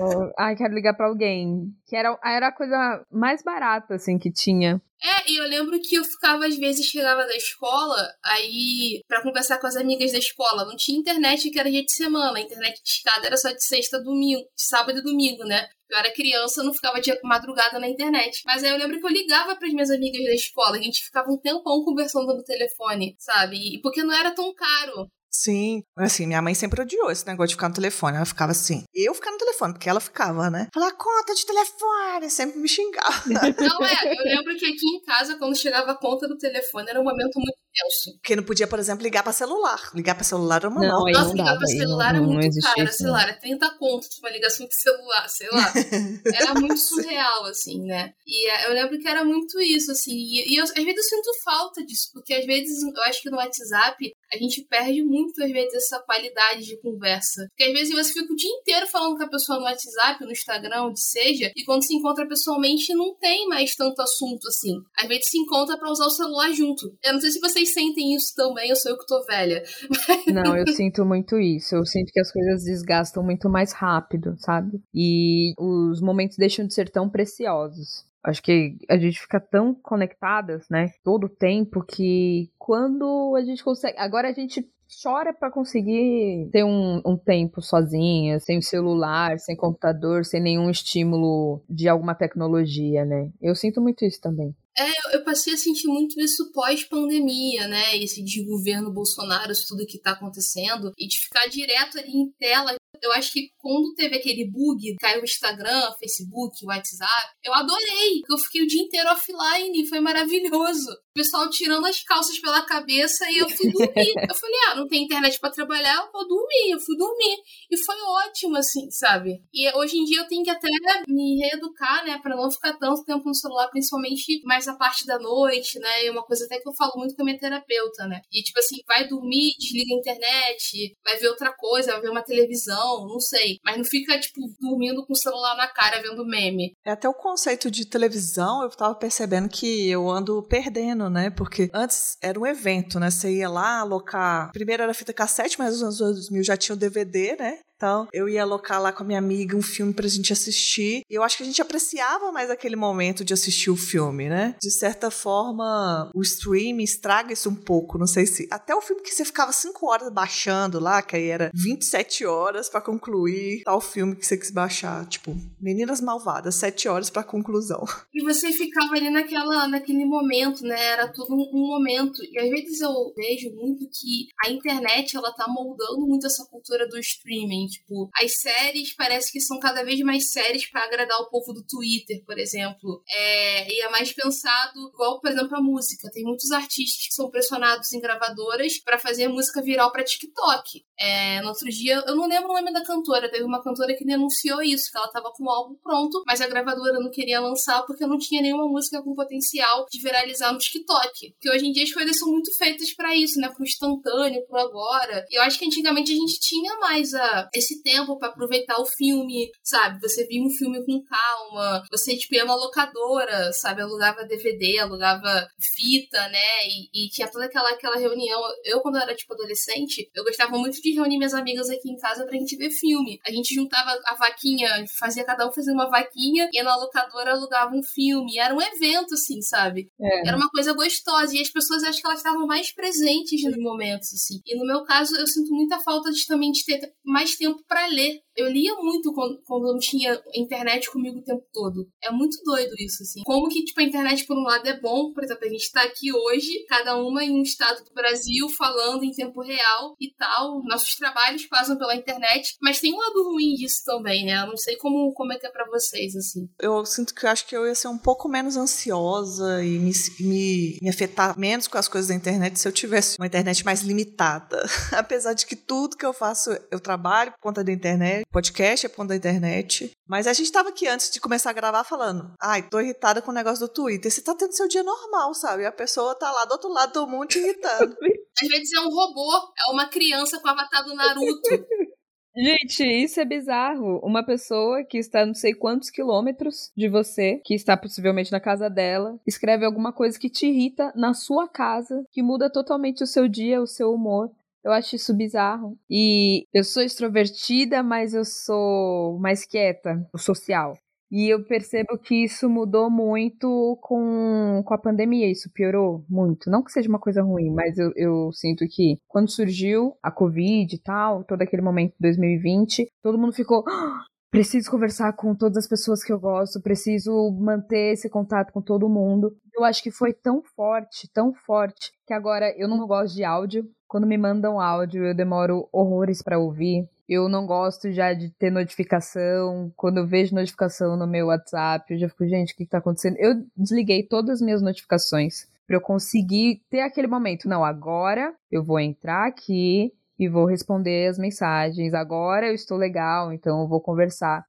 Ou, Ai, quero ligar pra alguém. Que era, era a coisa mais barata, assim, que tinha. É, e eu lembro que eu ficava, às vezes, chegava da escola, aí, pra conversar com as amigas da escola. Não tinha internet que era dia de semana. A internet de escada era só de sexta a domingo, de sábado e domingo, né? Eu era criança, eu não ficava de madrugada na internet. Mas aí eu lembro que eu ligava pras minhas amigas da escola. A gente ficava um tempão conversando no telefone, sabe? E porque não era tão caro. Sim. Assim, minha mãe sempre odiou esse negócio de ficar no telefone. Ela ficava assim. Eu ficar no telefone, porque ela ficava, né? Falar conta de telefone, sempre me xingava. Não é, eu lembro que aqui em casa, quando chegava a conta do telefone, era um momento muito tenso. Porque não podia, por exemplo, ligar pra celular. Ligar pra celular era uma Não, Nossa, não ligar dava, pra celular não- é muito caro, sei não. lá, era 30 conto de uma ligação de celular, sei lá. Era muito surreal, assim, né? E é, eu lembro que era muito isso, assim. E, e eu, às vezes eu sinto falta disso, porque às vezes eu acho que no WhatsApp a gente perde muito, às vezes, essa qualidade de conversa. Porque às vezes você fica o dia inteiro falando com a pessoa no WhatsApp, no Instagram, onde seja, e quando se encontra pessoalmente não tem mais tanto assunto assim. Às vezes se encontra pra usar o celular junto. Eu não sei se vocês sentem isso também, eu sou eu que tô velha. Não, eu sinto muito isso. Eu sinto que as coisas desgastam muito mais rápido, sabe? E os momentos deixam de ser tão preciosos. Acho que a gente fica tão conectadas, né? Todo o tempo que quando a gente consegue. Agora a gente chora pra conseguir ter um, um tempo sozinha, sem celular, sem computador, sem nenhum estímulo de alguma tecnologia, né? Eu sinto muito isso também. Eu, eu passei a sentir muito isso pós-pandemia, né? Esse de governo Bolsonaro, isso tudo que tá acontecendo, e de ficar direto ali em tela. Eu acho que quando teve aquele bug, caiu o Instagram, Facebook, WhatsApp, eu adorei, eu fiquei o dia inteiro offline, foi maravilhoso. O pessoal tirando as calças pela cabeça e eu fui dormir. eu falei, ah, não tem internet pra trabalhar, eu vou dormir. Eu fui dormir. E foi ótimo, assim, sabe? E hoje em dia eu tenho que até me reeducar, né, pra não ficar tanto tempo no celular, principalmente mais a parte da noite, né? É uma coisa até que eu falo muito com a minha terapeuta, né? E tipo assim, vai dormir, desliga a internet, vai ver outra coisa, vai ver uma televisão, não sei. Mas não fica, tipo, dormindo com o celular na cara vendo meme. É até o conceito de televisão, eu tava percebendo que eu ando perdendo, né? Porque antes era um evento, né? Você ia lá alocar. Primeiro era fita cassete, mas nos anos 2000 já tinha o DVD, né? Então, eu ia alocar lá com a minha amiga um filme pra gente assistir. E eu acho que a gente apreciava mais aquele momento de assistir o filme, né? De certa forma, o streaming estraga isso um pouco. Não sei se. Até o filme que você ficava 5 horas baixando lá, que aí era 27 horas para concluir tal filme que você quis baixar. Tipo, Meninas Malvadas, 7 horas pra conclusão. E você ficava ali naquela, naquele momento, né? Era tudo um, um momento. E às vezes eu vejo muito que a internet, ela tá moldando muito essa cultura do streaming. Tipo, as séries parece que são cada vez mais séries para agradar o povo do Twitter, por exemplo. É, e é mais pensado, igual, por exemplo, a música. Tem muitos artistas que são pressionados em gravadoras para fazer música viral para TikTok. É, no outro dia, eu não lembro o nome da cantora, teve uma cantora que denunciou isso, que ela tava com o álbum pronto, mas a gravadora não queria lançar porque não tinha nenhuma música com potencial de viralizar no TikTok. Porque hoje em dia as coisas são muito feitas para isso, né? Pro instantâneo, pro agora. E eu acho que antigamente a gente tinha mais a, esse tempo para aproveitar o filme, sabe? Você via um filme com calma, você, tipo, ia na locadora, sabe? Alugava DVD, alugava fita, né? E, e tinha toda aquela, aquela reunião. Eu, quando eu era, tipo, adolescente, eu gostava muito de reunir minhas amigas aqui em casa pra gente ver filme. A gente juntava a vaquinha, fazia cada um fazer uma vaquinha, e na locadora alugava um filme. Era um evento, assim, sabe? É. Era uma coisa gostosa. E as pessoas acho que elas estavam mais presentes nos momentos, assim. E no meu caso, eu sinto muita falta de também de ter mais tempo para ler. Eu lia muito quando, não tinha internet comigo o tempo todo. É muito doido isso, assim. Como que, tipo, a internet, por um lado, é bom. Por exemplo, a gente tá aqui hoje, cada uma em um estado do Brasil, falando em tempo real e tal. Nossos trabalhos passam pela internet. Mas tem um lado ruim disso também, né? Eu não sei como, como é que é pra vocês, assim. Eu sinto que eu acho que eu ia ser um pouco menos ansiosa e me, me, me afetar menos com as coisas da internet se eu tivesse uma internet mais limitada. Apesar de que tudo que eu faço, eu trabalho por conta da internet, podcast é por conta da internet. Mas a gente tava aqui antes de começar a gravar falando, ai, tô irritada com o negócio do Twitter. Você tá tendo seu dia normal, sabe? A pessoa tá lá do outro lado do mundo te irritando. Às vezes é um robô, é uma criança com o avatar do Naruto. Gente, isso é bizarro. Uma pessoa que está não sei quantos quilômetros de você, que está possivelmente na casa dela, escreve alguma coisa que te irrita na sua casa, que muda totalmente o seu dia, o seu humor. Eu acho isso bizarro. E eu sou extrovertida, mas eu sou mais quieta, social. E eu percebo que isso mudou muito com, com a pandemia, isso piorou muito. Não que seja uma coisa ruim, mas eu, eu sinto que quando surgiu a Covid e tal, todo aquele momento de 2020, todo mundo ficou. Ah, preciso conversar com todas as pessoas que eu gosto, preciso manter esse contato com todo mundo. Eu acho que foi tão forte, tão forte, que agora eu não gosto de áudio. Quando me mandam áudio, eu demoro horrores para ouvir. Eu não gosto já de ter notificação. Quando eu vejo notificação no meu WhatsApp, eu já fico, gente, o que, que tá acontecendo? Eu desliguei todas as minhas notificações para eu conseguir ter aquele momento. Não, agora eu vou entrar aqui e vou responder as mensagens. Agora eu estou legal, então eu vou conversar.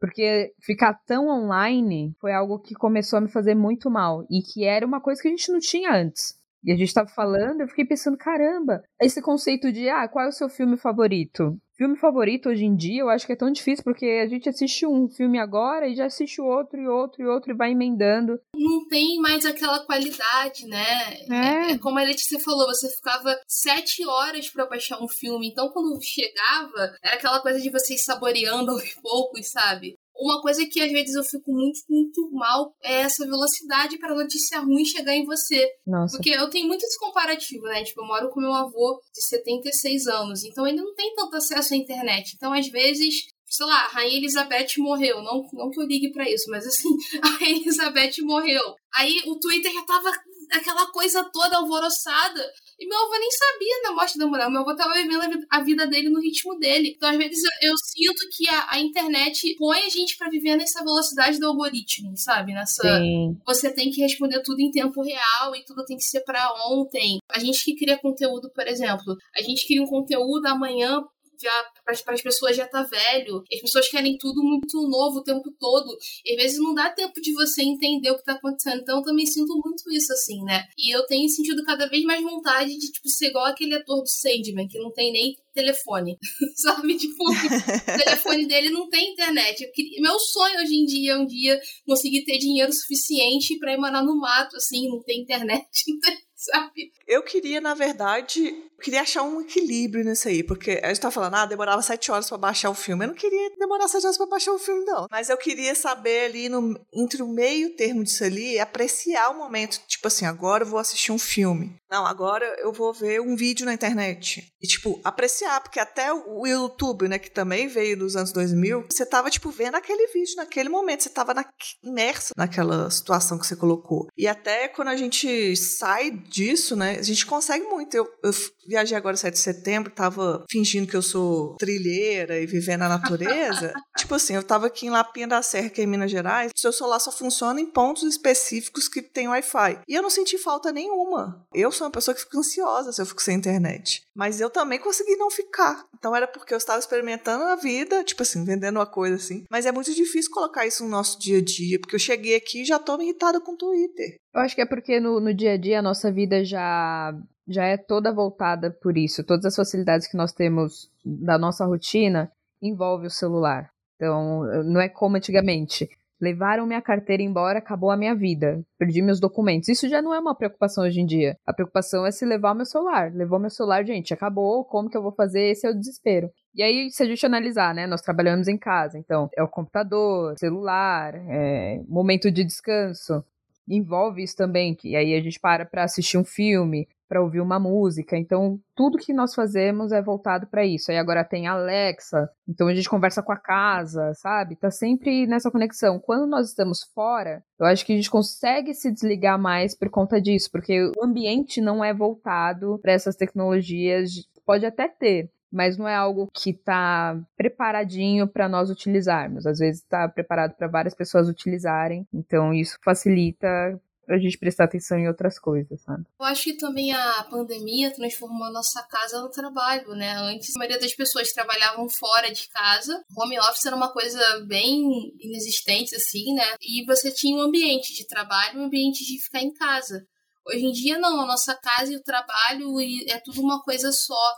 Porque ficar tão online foi algo que começou a me fazer muito mal e que era uma coisa que a gente não tinha antes. E a gente tava falando, eu fiquei pensando, caramba, esse conceito de, ah, qual é o seu filme favorito? Filme favorito hoje em dia, eu acho que é tão difícil, porque a gente assiste um filme agora e já assiste outro e outro e outro e vai emendando. Não tem mais aquela qualidade, né? É. é como a Letícia falou, você ficava sete horas para baixar um filme, então quando chegava, era aquela coisa de vocês saboreando aos poucos, sabe? Uma coisa que às vezes eu fico muito, muito mal é essa velocidade para notícia ruim chegar em você. Nossa. Porque eu tenho muito esse comparativo, né? Tipo, eu moro com meu avô de 76 anos, então ele não tem tanto acesso à internet. Então, às vezes, sei lá, a Rainha Elizabeth morreu. Não, não que eu ligue para isso, mas assim, a Rainha Elizabeth morreu. Aí o Twitter já tava aquela coisa toda alvoroçada. E meu avô nem sabia da morte da mulher. Meu avô tava vivendo a vida dele no ritmo dele. Então, às vezes, eu, eu sinto que a, a, internet põe a gente para viver nessa velocidade do algoritmo, sabe? Nessa. Sim. Você tem que responder tudo em tempo real e tudo tem que ser para ontem. A gente que cria conteúdo, por exemplo, a gente cria um conteúdo amanhã já para as pessoas já tá velho. As pessoas querem tudo muito novo o tempo todo. E às vezes não dá tempo de você entender o que tá acontecendo. Então eu também sinto muito isso, assim, né? E eu tenho sentido cada vez mais vontade de, tipo, ser igual aquele ator do Sandman, que não tem nem telefone. Sabe? Tipo, o telefone dele não tem internet. Queria... Meu sonho hoje em dia é um dia conseguir ter dinheiro suficiente para ir morar no mato, assim, não ter internet. sabe? Eu queria, na verdade, queria achar um equilíbrio nisso aí, porque a gente tá falando, ah, demorava sete horas para baixar o filme. Eu não queria demorar sete horas para baixar o filme, não. Mas eu queria saber ali, no, entre o meio termo disso ali, apreciar o momento. Tipo assim, agora eu vou assistir um filme. Não, agora eu vou ver um vídeo na internet. E, tipo, apreciar, porque até o YouTube, né, que também veio dos anos 2000, você tava, tipo, vendo aquele vídeo naquele momento. Você tava na, imerso naquela situação que você colocou. E até quando a gente sai disso, né, a gente consegue muito. Eu, eu viajei agora 7 de setembro, tava fingindo que eu sou trilheira e vivendo na natureza. tipo assim, eu tava aqui em Lapinha da Serra, que é em Minas Gerais, o seu celular só funciona em pontos específicos que tem Wi-Fi. E eu não senti falta nenhuma. Eu sou uma pessoa que fica ansiosa se eu fico sem internet. Mas eu também consegui não ficar. Então era porque eu estava experimentando a vida, tipo assim, vendendo uma coisa assim. Mas é muito difícil colocar isso no nosso dia a dia, porque eu cheguei aqui e já tô irritada com o Twitter. Eu acho que é porque no, no dia a dia a nossa vida já já é toda voltada por isso. Todas as facilidades que nós temos da nossa rotina envolve o celular. Então, não é como antigamente. Levaram minha carteira embora, acabou a minha vida. Perdi meus documentos. Isso já não é uma preocupação hoje em dia. A preocupação é se levar o meu celular. Levou meu celular, gente, acabou, como que eu vou fazer? Esse é o desespero. E aí, se a gente analisar, né, nós trabalhamos em casa, então é o computador, celular, é momento de descanso. Envolve isso também, que aí a gente para para assistir um filme, para ouvir uma música. Então, tudo que nós fazemos é voltado para isso. Aí agora tem Alexa, então a gente conversa com a casa, sabe? Tá sempre nessa conexão. Quando nós estamos fora, eu acho que a gente consegue se desligar mais por conta disso, porque o ambiente não é voltado para essas tecnologias. Pode até ter, mas não é algo que está preparadinho para nós utilizarmos. Às vezes está preparado para várias pessoas utilizarem, então isso facilita pra gente prestar atenção em outras coisas, sabe? Eu acho que também a pandemia transformou a nossa casa no trabalho, né? Antes, a maioria das pessoas trabalhavam fora de casa. Home office era uma coisa bem inexistente, assim, né? E você tinha um ambiente de trabalho um ambiente de ficar em casa. Hoje em dia, não. A nossa casa e o trabalho é tudo uma coisa só,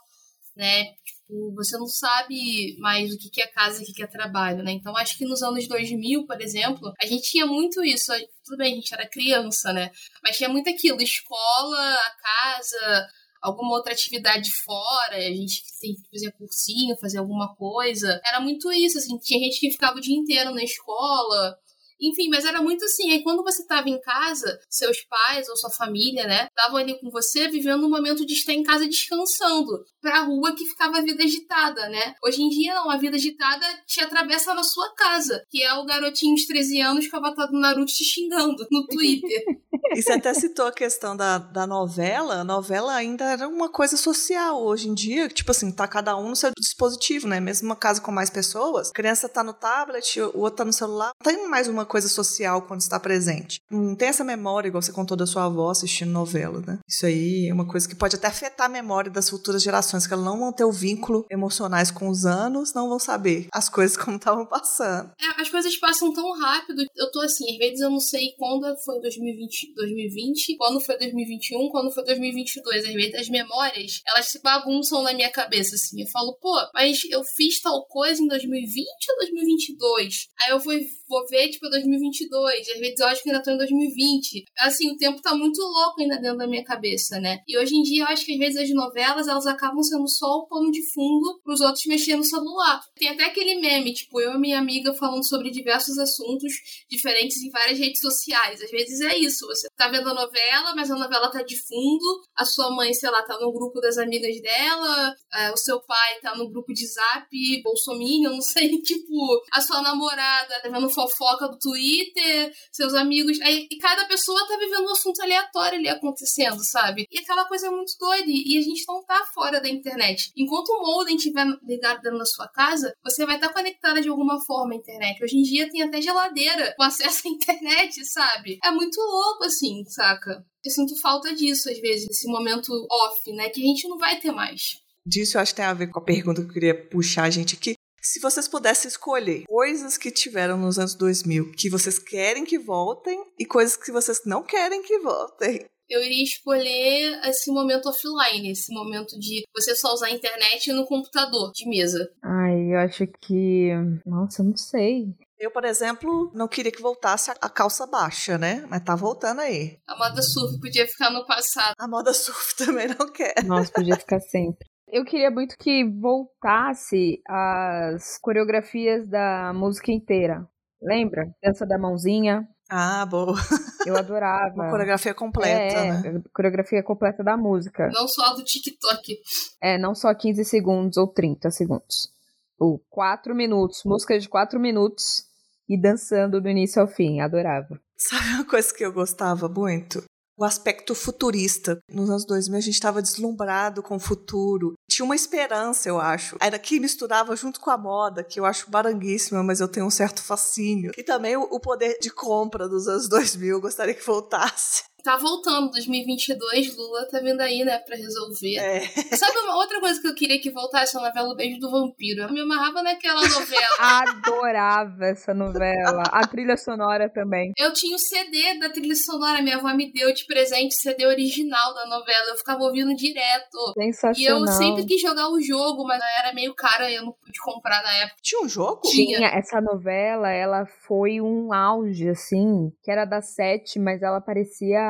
né? Tipo, você não sabe mais o que é casa e o que é trabalho, né? Então, acho que nos anos 2000, por exemplo, a gente tinha muito isso. Tudo bem, a gente era criança, né? Mas tinha muito aquilo, escola, a casa, alguma outra atividade fora, a gente tem que fazer cursinho, fazer alguma coisa. Era muito isso, assim, tinha gente que ficava o dia inteiro na escola, enfim, mas era muito assim. Aí quando você estava em casa, seus pais ou sua família, né, estavam ali com você vivendo um momento de estar em casa descansando. Pra rua que ficava a vida agitada, né? Hoje em dia, não, a vida agitada te atravessa na sua casa, que é o garotinho de 13 anos com a avatar do Naruto te xingando no Twitter. E você até citou a questão da, da novela. A novela ainda era uma coisa social. Hoje em dia, tipo assim, tá cada um no seu dispositivo, né? Mesmo uma casa com mais pessoas, a criança tá no tablet, o outro tá no celular. Tem mais uma coisa social quando está presente. Não tem essa memória, igual você contou da sua avó assistindo novela, né? Isso aí é uma coisa que pode até afetar a memória das futuras gerações, que elas não vão ter o vínculo emocionais com os anos, não vão saber as coisas como estavam passando. É, as coisas passam tão rápido. Eu tô assim, às vezes eu não sei quando foi 2020, 2020 quando foi 2021, quando foi 2022. Às vezes as memórias, elas se bagunçam na minha cabeça, assim. Eu falo, pô, mas eu fiz tal coisa em 2020 ou 2022? Aí eu vou, vou ver, tipo, 2022. Às vezes eu acho que ainda tô em 2020. Assim, o tempo tá muito louco ainda dentro da minha cabeça, né? E hoje em dia eu acho que às vezes as novelas, elas acabam sendo só o pano de fundo pros outros mexerem no celular. Tem até aquele meme, tipo, eu e minha amiga falando sobre diversos assuntos diferentes em várias redes sociais. Às vezes é isso, você tá vendo a novela, mas a novela tá de fundo, a sua mãe, sei lá, tá no grupo das amigas dela, é, o seu pai tá no grupo de zap, bolsominion, não sei, tipo, a sua namorada tá vendo fofoca do Twitter, seus amigos, aí e cada pessoa tá vivendo um assunto aleatório ali acontecendo, sabe? E aquela coisa é muito doida, e a gente não tá fora da internet. Enquanto o modem estiver ligado dentro da sua casa, você vai estar tá conectada de alguma forma à internet. Hoje em dia tem até geladeira com acesso à internet, sabe? É muito louco, assim, saca? Eu sinto falta disso, às vezes, desse momento off, né? Que a gente não vai ter mais. Disso eu acho que tem a ver com a pergunta que eu queria puxar a gente aqui. Se vocês pudessem escolher coisas que tiveram nos anos 2000 que vocês querem que voltem e coisas que vocês não querem que voltem, eu iria escolher esse momento offline, esse momento de você só usar a internet no computador de mesa. Ai, eu acho que. Nossa, eu não sei. Eu, por exemplo, não queria que voltasse a calça baixa, né? Mas tá voltando aí. A moda surf podia ficar no passado. A moda surf também não quer. Nossa, podia ficar sempre. Eu queria muito que voltasse as coreografias da música inteira. Lembra? Dança da mãozinha. Ah, boa. Eu adorava. Uma coreografia completa, é, né? coreografia completa da música. Não só do TikTok. É, não só 15 segundos ou 30 segundos. Ou 4 minutos, música de 4 minutos e dançando do início ao fim. Adorava. Sabe uma coisa que eu gostava muito? O aspecto futurista. Nos anos 2000 a gente estava deslumbrado com o futuro. Tinha uma esperança, eu acho. Era que misturava junto com a moda, que eu acho baranguíssima, mas eu tenho um certo fascínio. E também o, poder de compra dos anos 2000, eu gostaria que voltasse. Tá voltando, 2022, Lula tá vindo aí, né, pra resolver. É. Sabe uma outra coisa que eu queria que voltasse a novela O Beijo do Vampiro? Eu me amarrava naquela novela. Adorava essa novela. A trilha sonora também. Eu tinha o CD da trilha sonora, minha avó me deu de presente o CD original da novela. Eu ficava ouvindo direto. Sensacional. E eu sempre quis jogar o jogo, mas era meio caro e eu não pude comprar na época. Tinha um jogo? Tinha. Essa novela, ela foi um auge, assim, que era da sete, mas ela parecia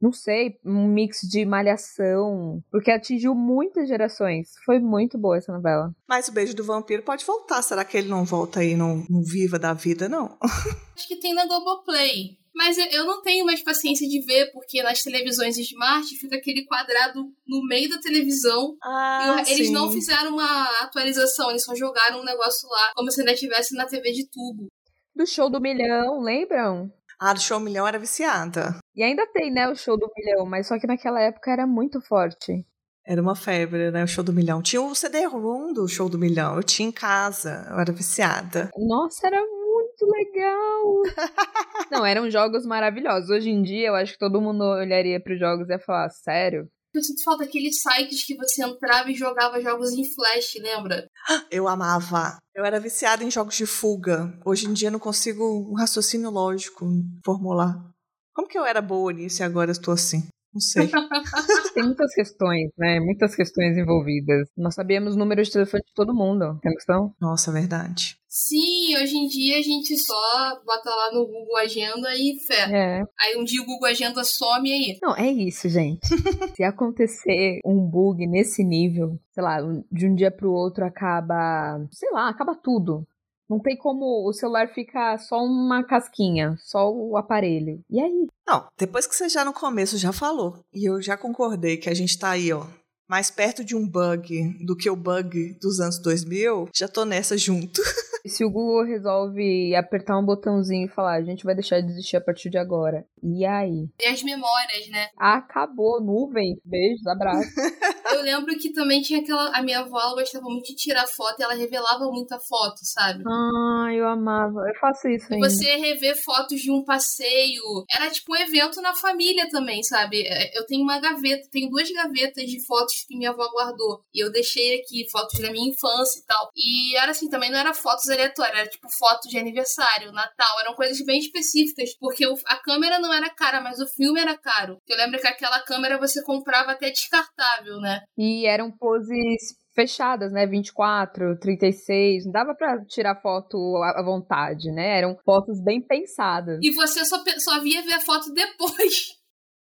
não sei, um mix de malhação, porque atingiu muitas gerações. Foi muito boa essa novela. Mas o Beijo do Vampiro pode voltar. Será que ele não volta aí no, no Viva da Vida, não? Acho que tem na Globoplay. Mas eu não tenho mais paciência de ver, porque nas televisões Smart fica aquele quadrado no meio da televisão. Ah, e eles sim. não fizeram uma atualização, eles só jogaram um negócio lá, como se ainda estivesse na TV de tubo. Do show do milhão, lembram? Ah, do Show Milhão era viciada. E ainda tem, né, o show do milhão, mas só que naquela época era muito forte. Era uma febre, né? O Show do Milhão. Tinha o CD-ROM do Show do Milhão. Eu tinha em casa. Eu era viciada. Nossa, era muito legal! Não, eram jogos maravilhosos. Hoje em dia, eu acho que todo mundo olharia para os jogos e ia falar, sério? Eu sinto falta daqueles sites que você entrava e jogava jogos em flash, lembra? Eu amava. Eu era viciada em jogos de fuga. Hoje em dia não consigo um raciocínio lógico formular. Como que eu era boa nisso e agora estou assim? Não sei. Tem muitas questões, né? Muitas questões envolvidas. Nós sabíamos o número de telefone de todo mundo. Tem noção? Nossa, é verdade. Sim, hoje em dia a gente só bota lá no Google Agenda e fé. É. Aí um dia o Google Agenda some aí. Não, é isso, gente. Se acontecer um bug nesse nível, sei lá, de um dia pro outro acaba, sei lá, acaba tudo. Não tem como o celular ficar só uma casquinha, só o aparelho. E aí? Não, depois que você já no começo já falou, e eu já concordei que a gente tá aí, ó, mais perto de um bug do que o bug dos anos 2000, já tô nessa junto. E se o Google resolve apertar um botãozinho e falar, a gente vai deixar de existir a partir de agora. E aí? E as memórias, né? Acabou, nuvem. Beijos, abraços. Eu lembro que também tinha aquela. A minha avó ela gostava muito de tirar foto e ela revelava muita foto, sabe? Ah, eu amava. Eu faço isso E ainda. você rever fotos de um passeio. Era tipo um evento na família também, sabe? É, Eu tenho uma gaveta, tenho duas gavetas de fotos que minha avó guardou. E eu deixei aqui fotos da minha infância e tal. E era assim, também não era fotos aleatórias, era tipo fotos de aniversário, Natal. Eram coisas bem específicas. Porque a câmera não era cara, mas o filme era caro. Eu lembro que aquela câmera você comprava até descartável, né? E eram poses fechadas, né? 24, 36. Não dava pra tirar foto à vontade, né? Eram fotos bem pensadas. E você só, só via ver a foto depois.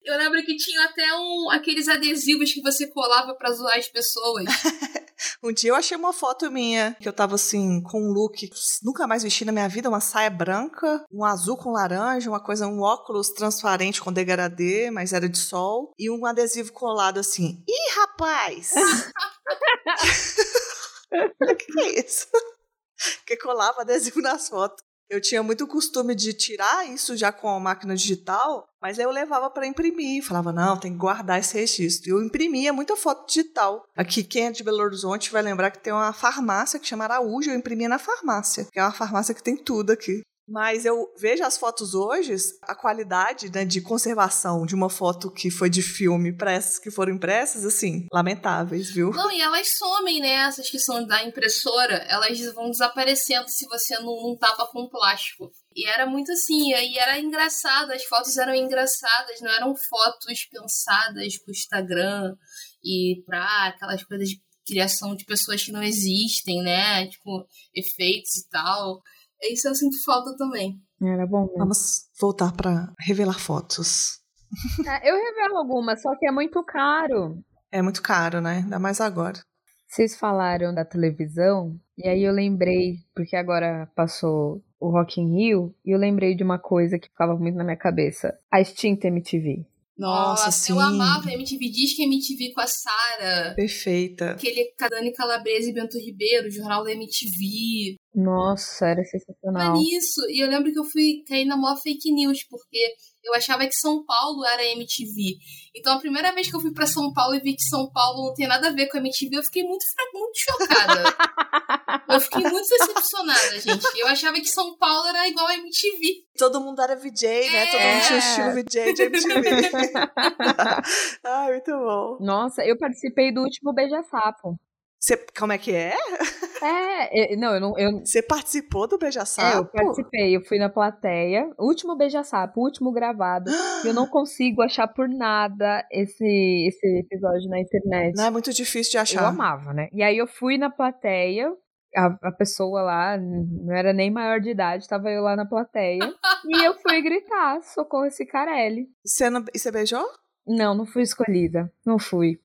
Eu lembro que tinha até um, aqueles adesivos que você colava pra zoar as pessoas. Um dia eu achei uma foto minha que eu tava assim, com um look que nunca mais vesti na minha vida, uma saia branca, um azul com laranja, uma coisa, um óculos transparente com degradê, mas era de sol, e um adesivo colado assim. Ih, rapaz! O que é isso? Que colava adesivo nas fotos. Eu tinha muito costume de tirar isso já com a máquina digital, mas eu levava para imprimir. Falava, não, tem que guardar esse registro. E eu imprimia muita foto digital. Aqui, quem é de Belo Horizonte vai lembrar que tem uma farmácia que chama Araújo. Eu imprimia na farmácia, que é uma farmácia que tem tudo aqui. Mas eu vejo as fotos hoje, a qualidade né, de conservação de uma foto que foi de filme para essas que foram impressas, assim, lamentáveis, viu? Não, e elas somem, né? Essas que são da impressora, elas vão desaparecendo se você não, não tapa com plástico. E era muito assim, e era engraçado, as fotos eram engraçadas, não eram fotos pensadas pro Instagram e pra aquelas coisas de criação de pessoas que não existem, né? Tipo, efeitos e tal. Isso eu sinto falta também. Era bom mesmo. Vamos voltar para revelar fotos. É, eu revelo algumas, só que é muito caro. É muito caro, né? Ainda mais agora. Vocês falaram da televisão, e aí eu lembrei, porque agora passou o Rock in Rio, e eu lembrei de uma coisa que ficava muito na minha cabeça. A extinta MTV. Nossa, sim. eu amava MTV Disque MTV com a Sara. Perfeita. Aquele Cadane Calabresa e Bento Ribeiro, Jornal da MTV. Nossa, era sensacional. Mas isso, e eu lembro que eu fui cair na maior fake news, porque eu achava que São Paulo era MTV. Então a primeira vez que eu fui para São Paulo e vi que São Paulo não tem nada a ver com a MTV, eu fiquei muito, muito chocada. eu fiquei muito decepcionada, gente. Eu achava que São Paulo era igual a MTV. Todo mundo era VJ, né? É. Todo mundo tinha o estilo VJ de MTV. Ai, muito bom. Nossa, eu participei do último Beija-Sapo. Você, como é que é? É, não, eu não. Eu... Você participou do Beija-Sapo? É, eu participei, eu fui na plateia. Último Beija-Sapo, último gravado. eu não consigo achar por nada esse, esse episódio na internet. Não, é muito difícil de achar. Eu amava, né? E aí eu fui na plateia, a, a, pessoa lá não era nem maior de idade, estava eu lá na plateia. e eu fui gritar: socorro esse Carelli. Você não, e você beijou? Não, não fui escolhida. Não fui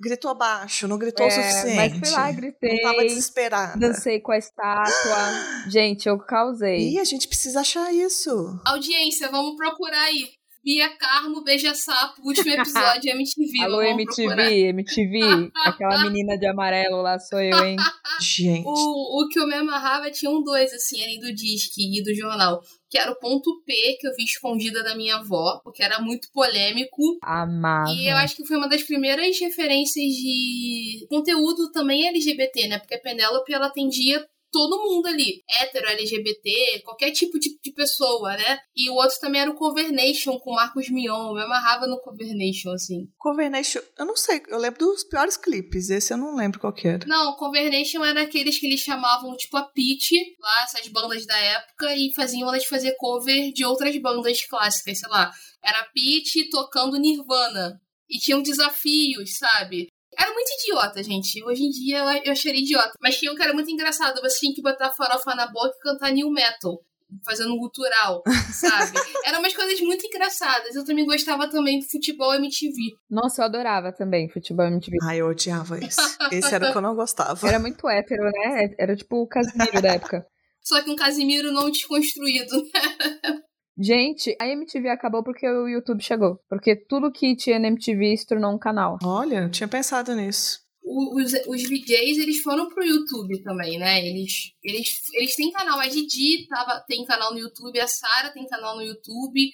gritou baixo, não gritou é, o suficiente. Mas fui lá, gritei. Não tava desesperada. Dancei com a estátua. gente, eu causei. Ih, a gente precisa achar isso. Audiência, vamos procurar aí. Bia Carmo, Beija Sapo, último episódio MTV. Alô, MTV, procurar. MTV. Aquela menina de amarelo lá sou eu, hein? Gente. O, o que eu me amarrava tinha um dois, assim, além do disque e do jornal. Que era o ponto P que eu vi escondida da minha avó, porque era muito polêmico. Amava. E eu acho que foi uma das primeiras referências de conteúdo também LGBT, né? Porque a Penélope, ela atendia todo mundo ali, hétero, LGBT, qualquer tipo de, de pessoa, né? E o outro também era o Covernation com o Marcos Mion, eu me amarrava no Covernation, assim. Covernation, eu não sei, eu lembro dos piores clipes, esse eu não lembro qual que era. Não, Covernation era aqueles que eles chamavam, tipo, a Pitch, lá, essas bandas da época, e faziam elas fazer cover de outras bandas clássicas, sei lá. Era a Pitch tocando Nirvana. E tinham desafios, sabe? Era muito idiota, gente. Hoje em dia eu, eu acharia idiota. Mas tinha um cara muito engraçado. Você tinha que botar farofa na boca e cantar new metal. Fazendo um gutural, sabe? Eram umas coisas muito engraçadas. Eu também gostava também do futebol MTV. Nossa, eu adorava também futebol MTV. Ai, eu odiava isso. Esse era o que eu não gostava. Era muito hétero, né? Era tipo o Casimiro da época. Só que um Casimiro não desconstruído, né? Gente, a MTV acabou porque o YouTube chegou. Porque tudo que tinha na MTV se tornou um canal. Olha, eu tinha pensado nisso. Os, os VJs, eles foram pro YouTube também, né? Eles, eles, eles têm canal. A Didi tava, tem canal no YouTube, a Sara tem canal no YouTube.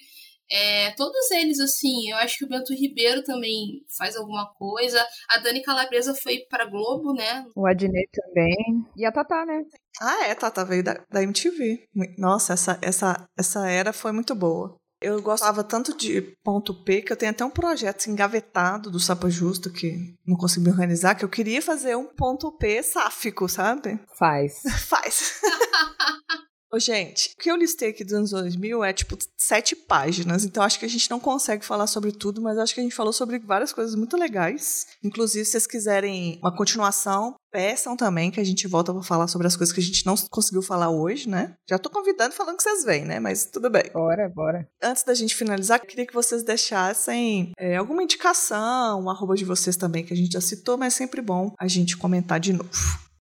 É, todos eles, assim, eu acho que o Bento Ribeiro também faz alguma coisa. A Dani Calabresa foi pra Globo, né? O Adnet também. E a Tatá, né? Ah, é, Tatá veio da, da MTV. Nossa, essa, essa, essa era foi muito boa. Eu gostava tanto de ponto P que eu tenho até um projeto engavetado do Sapa Justo que não consegui me organizar, que eu queria fazer um ponto P sáfico, sabe? Faz. Faz. Ô, gente, o que eu listei aqui dos anos 2000 é tipo sete páginas, então acho que a gente não consegue falar sobre tudo, mas acho que a gente falou sobre várias coisas muito legais. Inclusive, se vocês quiserem uma continuação, peçam também que a gente volta para falar sobre as coisas que a gente não conseguiu falar hoje, né? Já tô convidando falando que vocês vêm, né? Mas tudo bem. Bora, bora. Antes da gente finalizar, queria que vocês deixassem é, alguma indicação, um arroba de vocês também, que a gente já citou, mas é sempre bom a gente comentar de novo.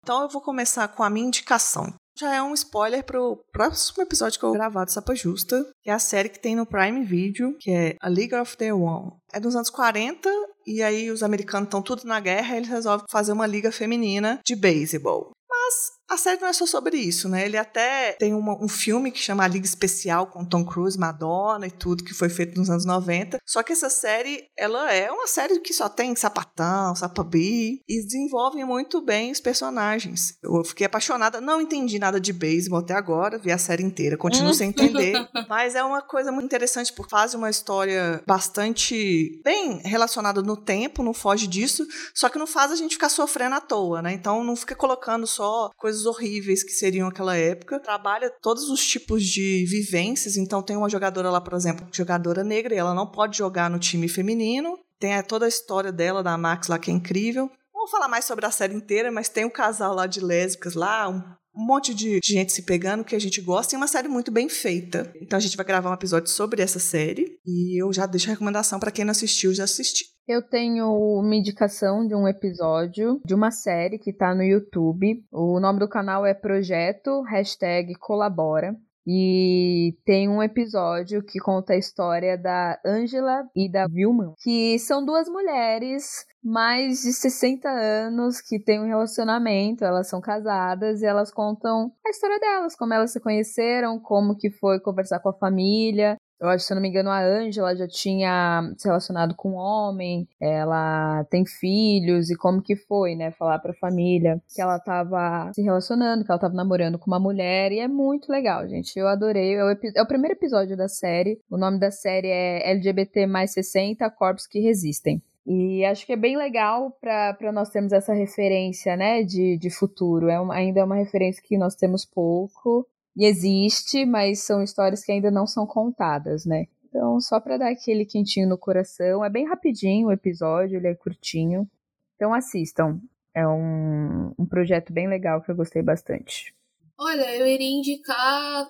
Então eu vou começar com a minha indicação já é um spoiler pro próximo episódio que eu gravar do Sapa Justa, que é a série que tem no Prime Video, que é A League of Their Own. É dos anos 40, e aí os americanos estão tudo na guerra, e eles resolvem fazer uma liga feminina de beisebol. Mas A série não é só sobre isso, né? Ele até tem uma, um filme que chama A Liga Especial com Tom Cruise, Madonna e tudo, que foi feito nos anos 90. Só que essa série, ela é uma série que só tem sapatão, sapabi, e desenvolve muito bem os personagens. Eu fiquei apaixonada, não entendi nada de beisebol até agora, vi a série inteira, continuo sem entender. Mas é uma coisa muito interessante, porque faz uma história bastante bem relacionada no tempo, não foge disso, só que não faz a gente ficar sofrendo à toa, né? Então não fica colocando só coisas coisas horríveis que seriam aquela época. Trabalha todos os tipos de vivências. Então, tem uma jogadora lá, por exemplo, jogadora negra, e ela não pode jogar no time feminino. Tem toda a história dela, da Max lá, que é incrível. Não vou falar mais sobre a série inteira, mas tem um casal lá de lésbicas lá, um monte de gente se pegando que a gente gosta e uma série muito bem feita. Então a gente vai gravar um episódio sobre essa série e eu já deixo a recomendação para quem não assistiu já assistir. Eu tenho uma indicação de um episódio de uma série que tá no YouTube. O nome do canal é Projeto Hashtag Colabora. E tem um episódio que conta a história da Angela e da Vilma, que são duas mulheres mais de 60 anos que têm um relacionamento, elas são casadas e elas contam a história delas, como elas se conheceram, como que foi conversar com a família, eu acho, se eu não me engano, a Ângela já tinha se relacionado com um homem, ela tem filhos, e como que foi, né? Falar pra família que ela tava se relacionando, que ela tava namorando com uma mulher, e é muito legal, gente. Eu adorei. É o, é o primeiro episódio da série. O nome da série é LGBT mais 60 Corpos que Resistem. E acho que é bem legal para nós termos essa referência, né, de, de futuro. É uma, ainda é uma referência que nós temos pouco e existe, mas são histórias que ainda não são contadas, né? Então, só para dar aquele quentinho no coração, é bem rapidinho o episódio, ele é curtinho. Então, assistam. É um, um projeto bem legal que eu gostei bastante. Olha, eu iria indicar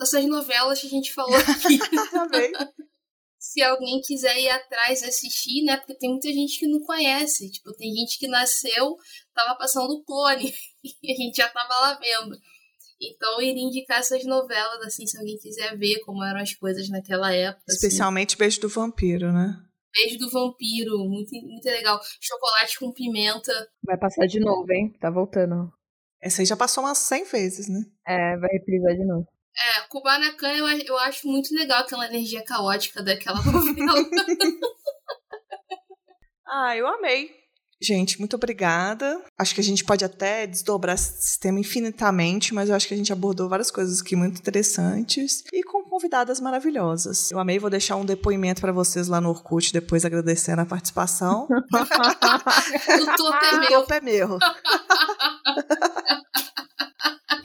essas novelas que a gente falou aqui. Também. Se alguém quiser ir atrás assistir, né? Porque tem muita gente que não conhece. Tipo, tem gente que nasceu, tava passando o clone e a gente já tava lá vendo. Então eu iria indicar essas novelas, assim, se alguém quiser ver como eram as coisas naquela época. Assim. Especialmente assim. Beijo do Vampiro, né? Beijo do Vampiro, muito, muito legal. Chocolate com pimenta. Vai passar de novo, hein? Tá voltando. Essa aí já passou umas 100 vezes, né? É, vai reprisar de novo. É, Kubanacan eu, eu acho muito legal aquela energia caótica daquela novela. ah, eu amei. Gente, muito obrigada. Acho que a gente pode até desdobrar esse tema infinitamente, mas eu acho que a gente abordou várias coisas aqui muito interessantes e com convidadas maravilhosas. Eu amei, vou deixar um depoimento para vocês lá no Orkut depois agradecendo a participação. o topo é meu. O topo é meu.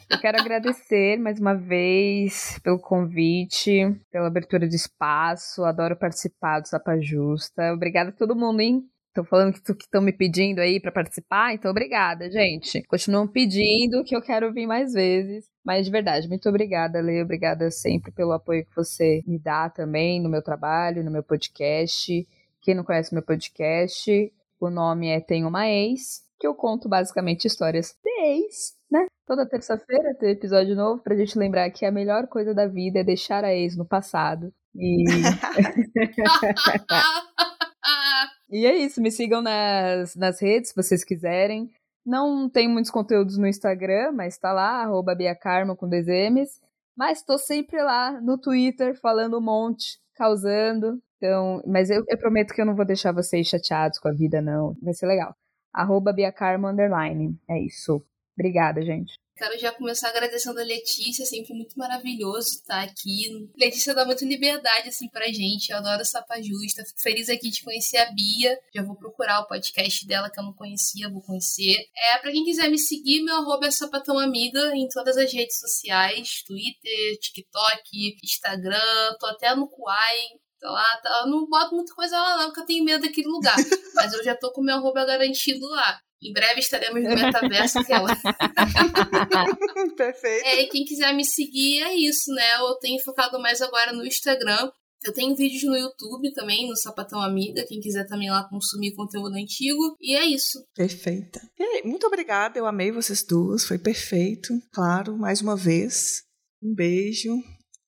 Eu quero agradecer mais uma vez pelo convite, pela abertura do espaço. Adoro participar do Sapa Justa. Obrigada a todo mundo, hein? Estão falando que estão me pedindo aí para participar, então obrigada, gente. Continuam pedindo que eu quero vir mais vezes. Mas de verdade, muito obrigada, Lê. Obrigada sempre pelo apoio que você me dá também no meu trabalho, no meu podcast. Quem não conhece meu podcast, o nome é Tem uma Ex, que eu conto basicamente histórias de ex, né? Toda terça-feira tem episódio novo pra gente lembrar que a melhor coisa da vida é deixar a ex no passado. E. E é isso, me sigam nas, nas redes se vocês quiserem. Não tem muitos conteúdos no Instagram, mas tá lá, arroba Biacarmo com dois M's. Mas tô sempre lá no Twitter falando um monte, causando. Então, mas eu, eu prometo que eu não vou deixar vocês chateados com a vida, não. Vai ser legal. Arroba Biacarmo Underline. É isso. Obrigada, gente. Quero já começar agradecendo a Letícia, é sempre muito maravilhoso estar aqui. Letícia dá muita liberdade, assim, pra gente. Eu adoro Sapa Justa. Fico feliz aqui de conhecer a Bia. Já vou procurar o podcast dela que eu não conhecia, vou conhecer. É, pra quem quiser me seguir, meu arroba é Sapatão Amiga em todas as redes sociais: Twitter, TikTok, Instagram, tô até no Kuai. Lá, tá, eu não boto muita coisa lá não, porque eu tenho medo daquele lugar. Mas eu já tô com meu arroba garantido lá. Em breve estaremos no metaverso aquela. Perfeito. É, e quem quiser me seguir é isso, né? Eu tenho focado mais agora no Instagram. Eu tenho vídeos no YouTube também, no Sapatão Amiga, quem quiser também lá consumir conteúdo antigo. E é isso. Perfeita. Aí, muito obrigada, eu amei vocês duas, foi perfeito. Claro, mais uma vez. Um beijo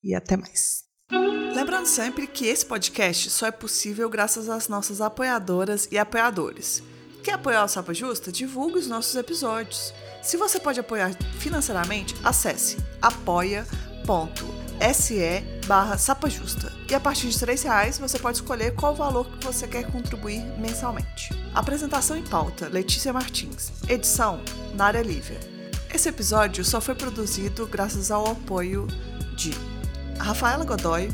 e até mais. Lembrando sempre que esse podcast só é possível graças às nossas apoiadoras e apoiadores. Quer apoiar o Sapa Justa? Divulgue os nossos episódios. Se você pode apoiar financeiramente, acesse apoia.se barra sapajusta. E a partir de R$ reais você pode escolher qual valor que você quer contribuir mensalmente. Apresentação em pauta, Letícia Martins. Edição, Nária Lívia. Esse episódio só foi produzido graças ao apoio de Rafaela Godoy,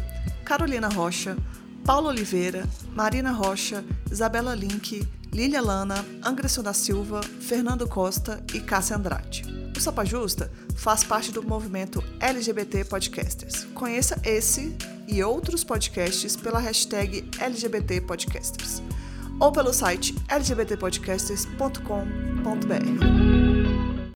Carolina Rocha, Paulo Oliveira, Marina Rocha, Isabela Link, Lília Lana, Angresso da Silva, Fernando Costa e Cássia Andrade. O Sapa Justa faz parte do movimento LGBT Podcasters. Conheça esse e outros podcasts pela hashtag LGBT Podcasters ou pelo site lgbtpodcasters.com.br.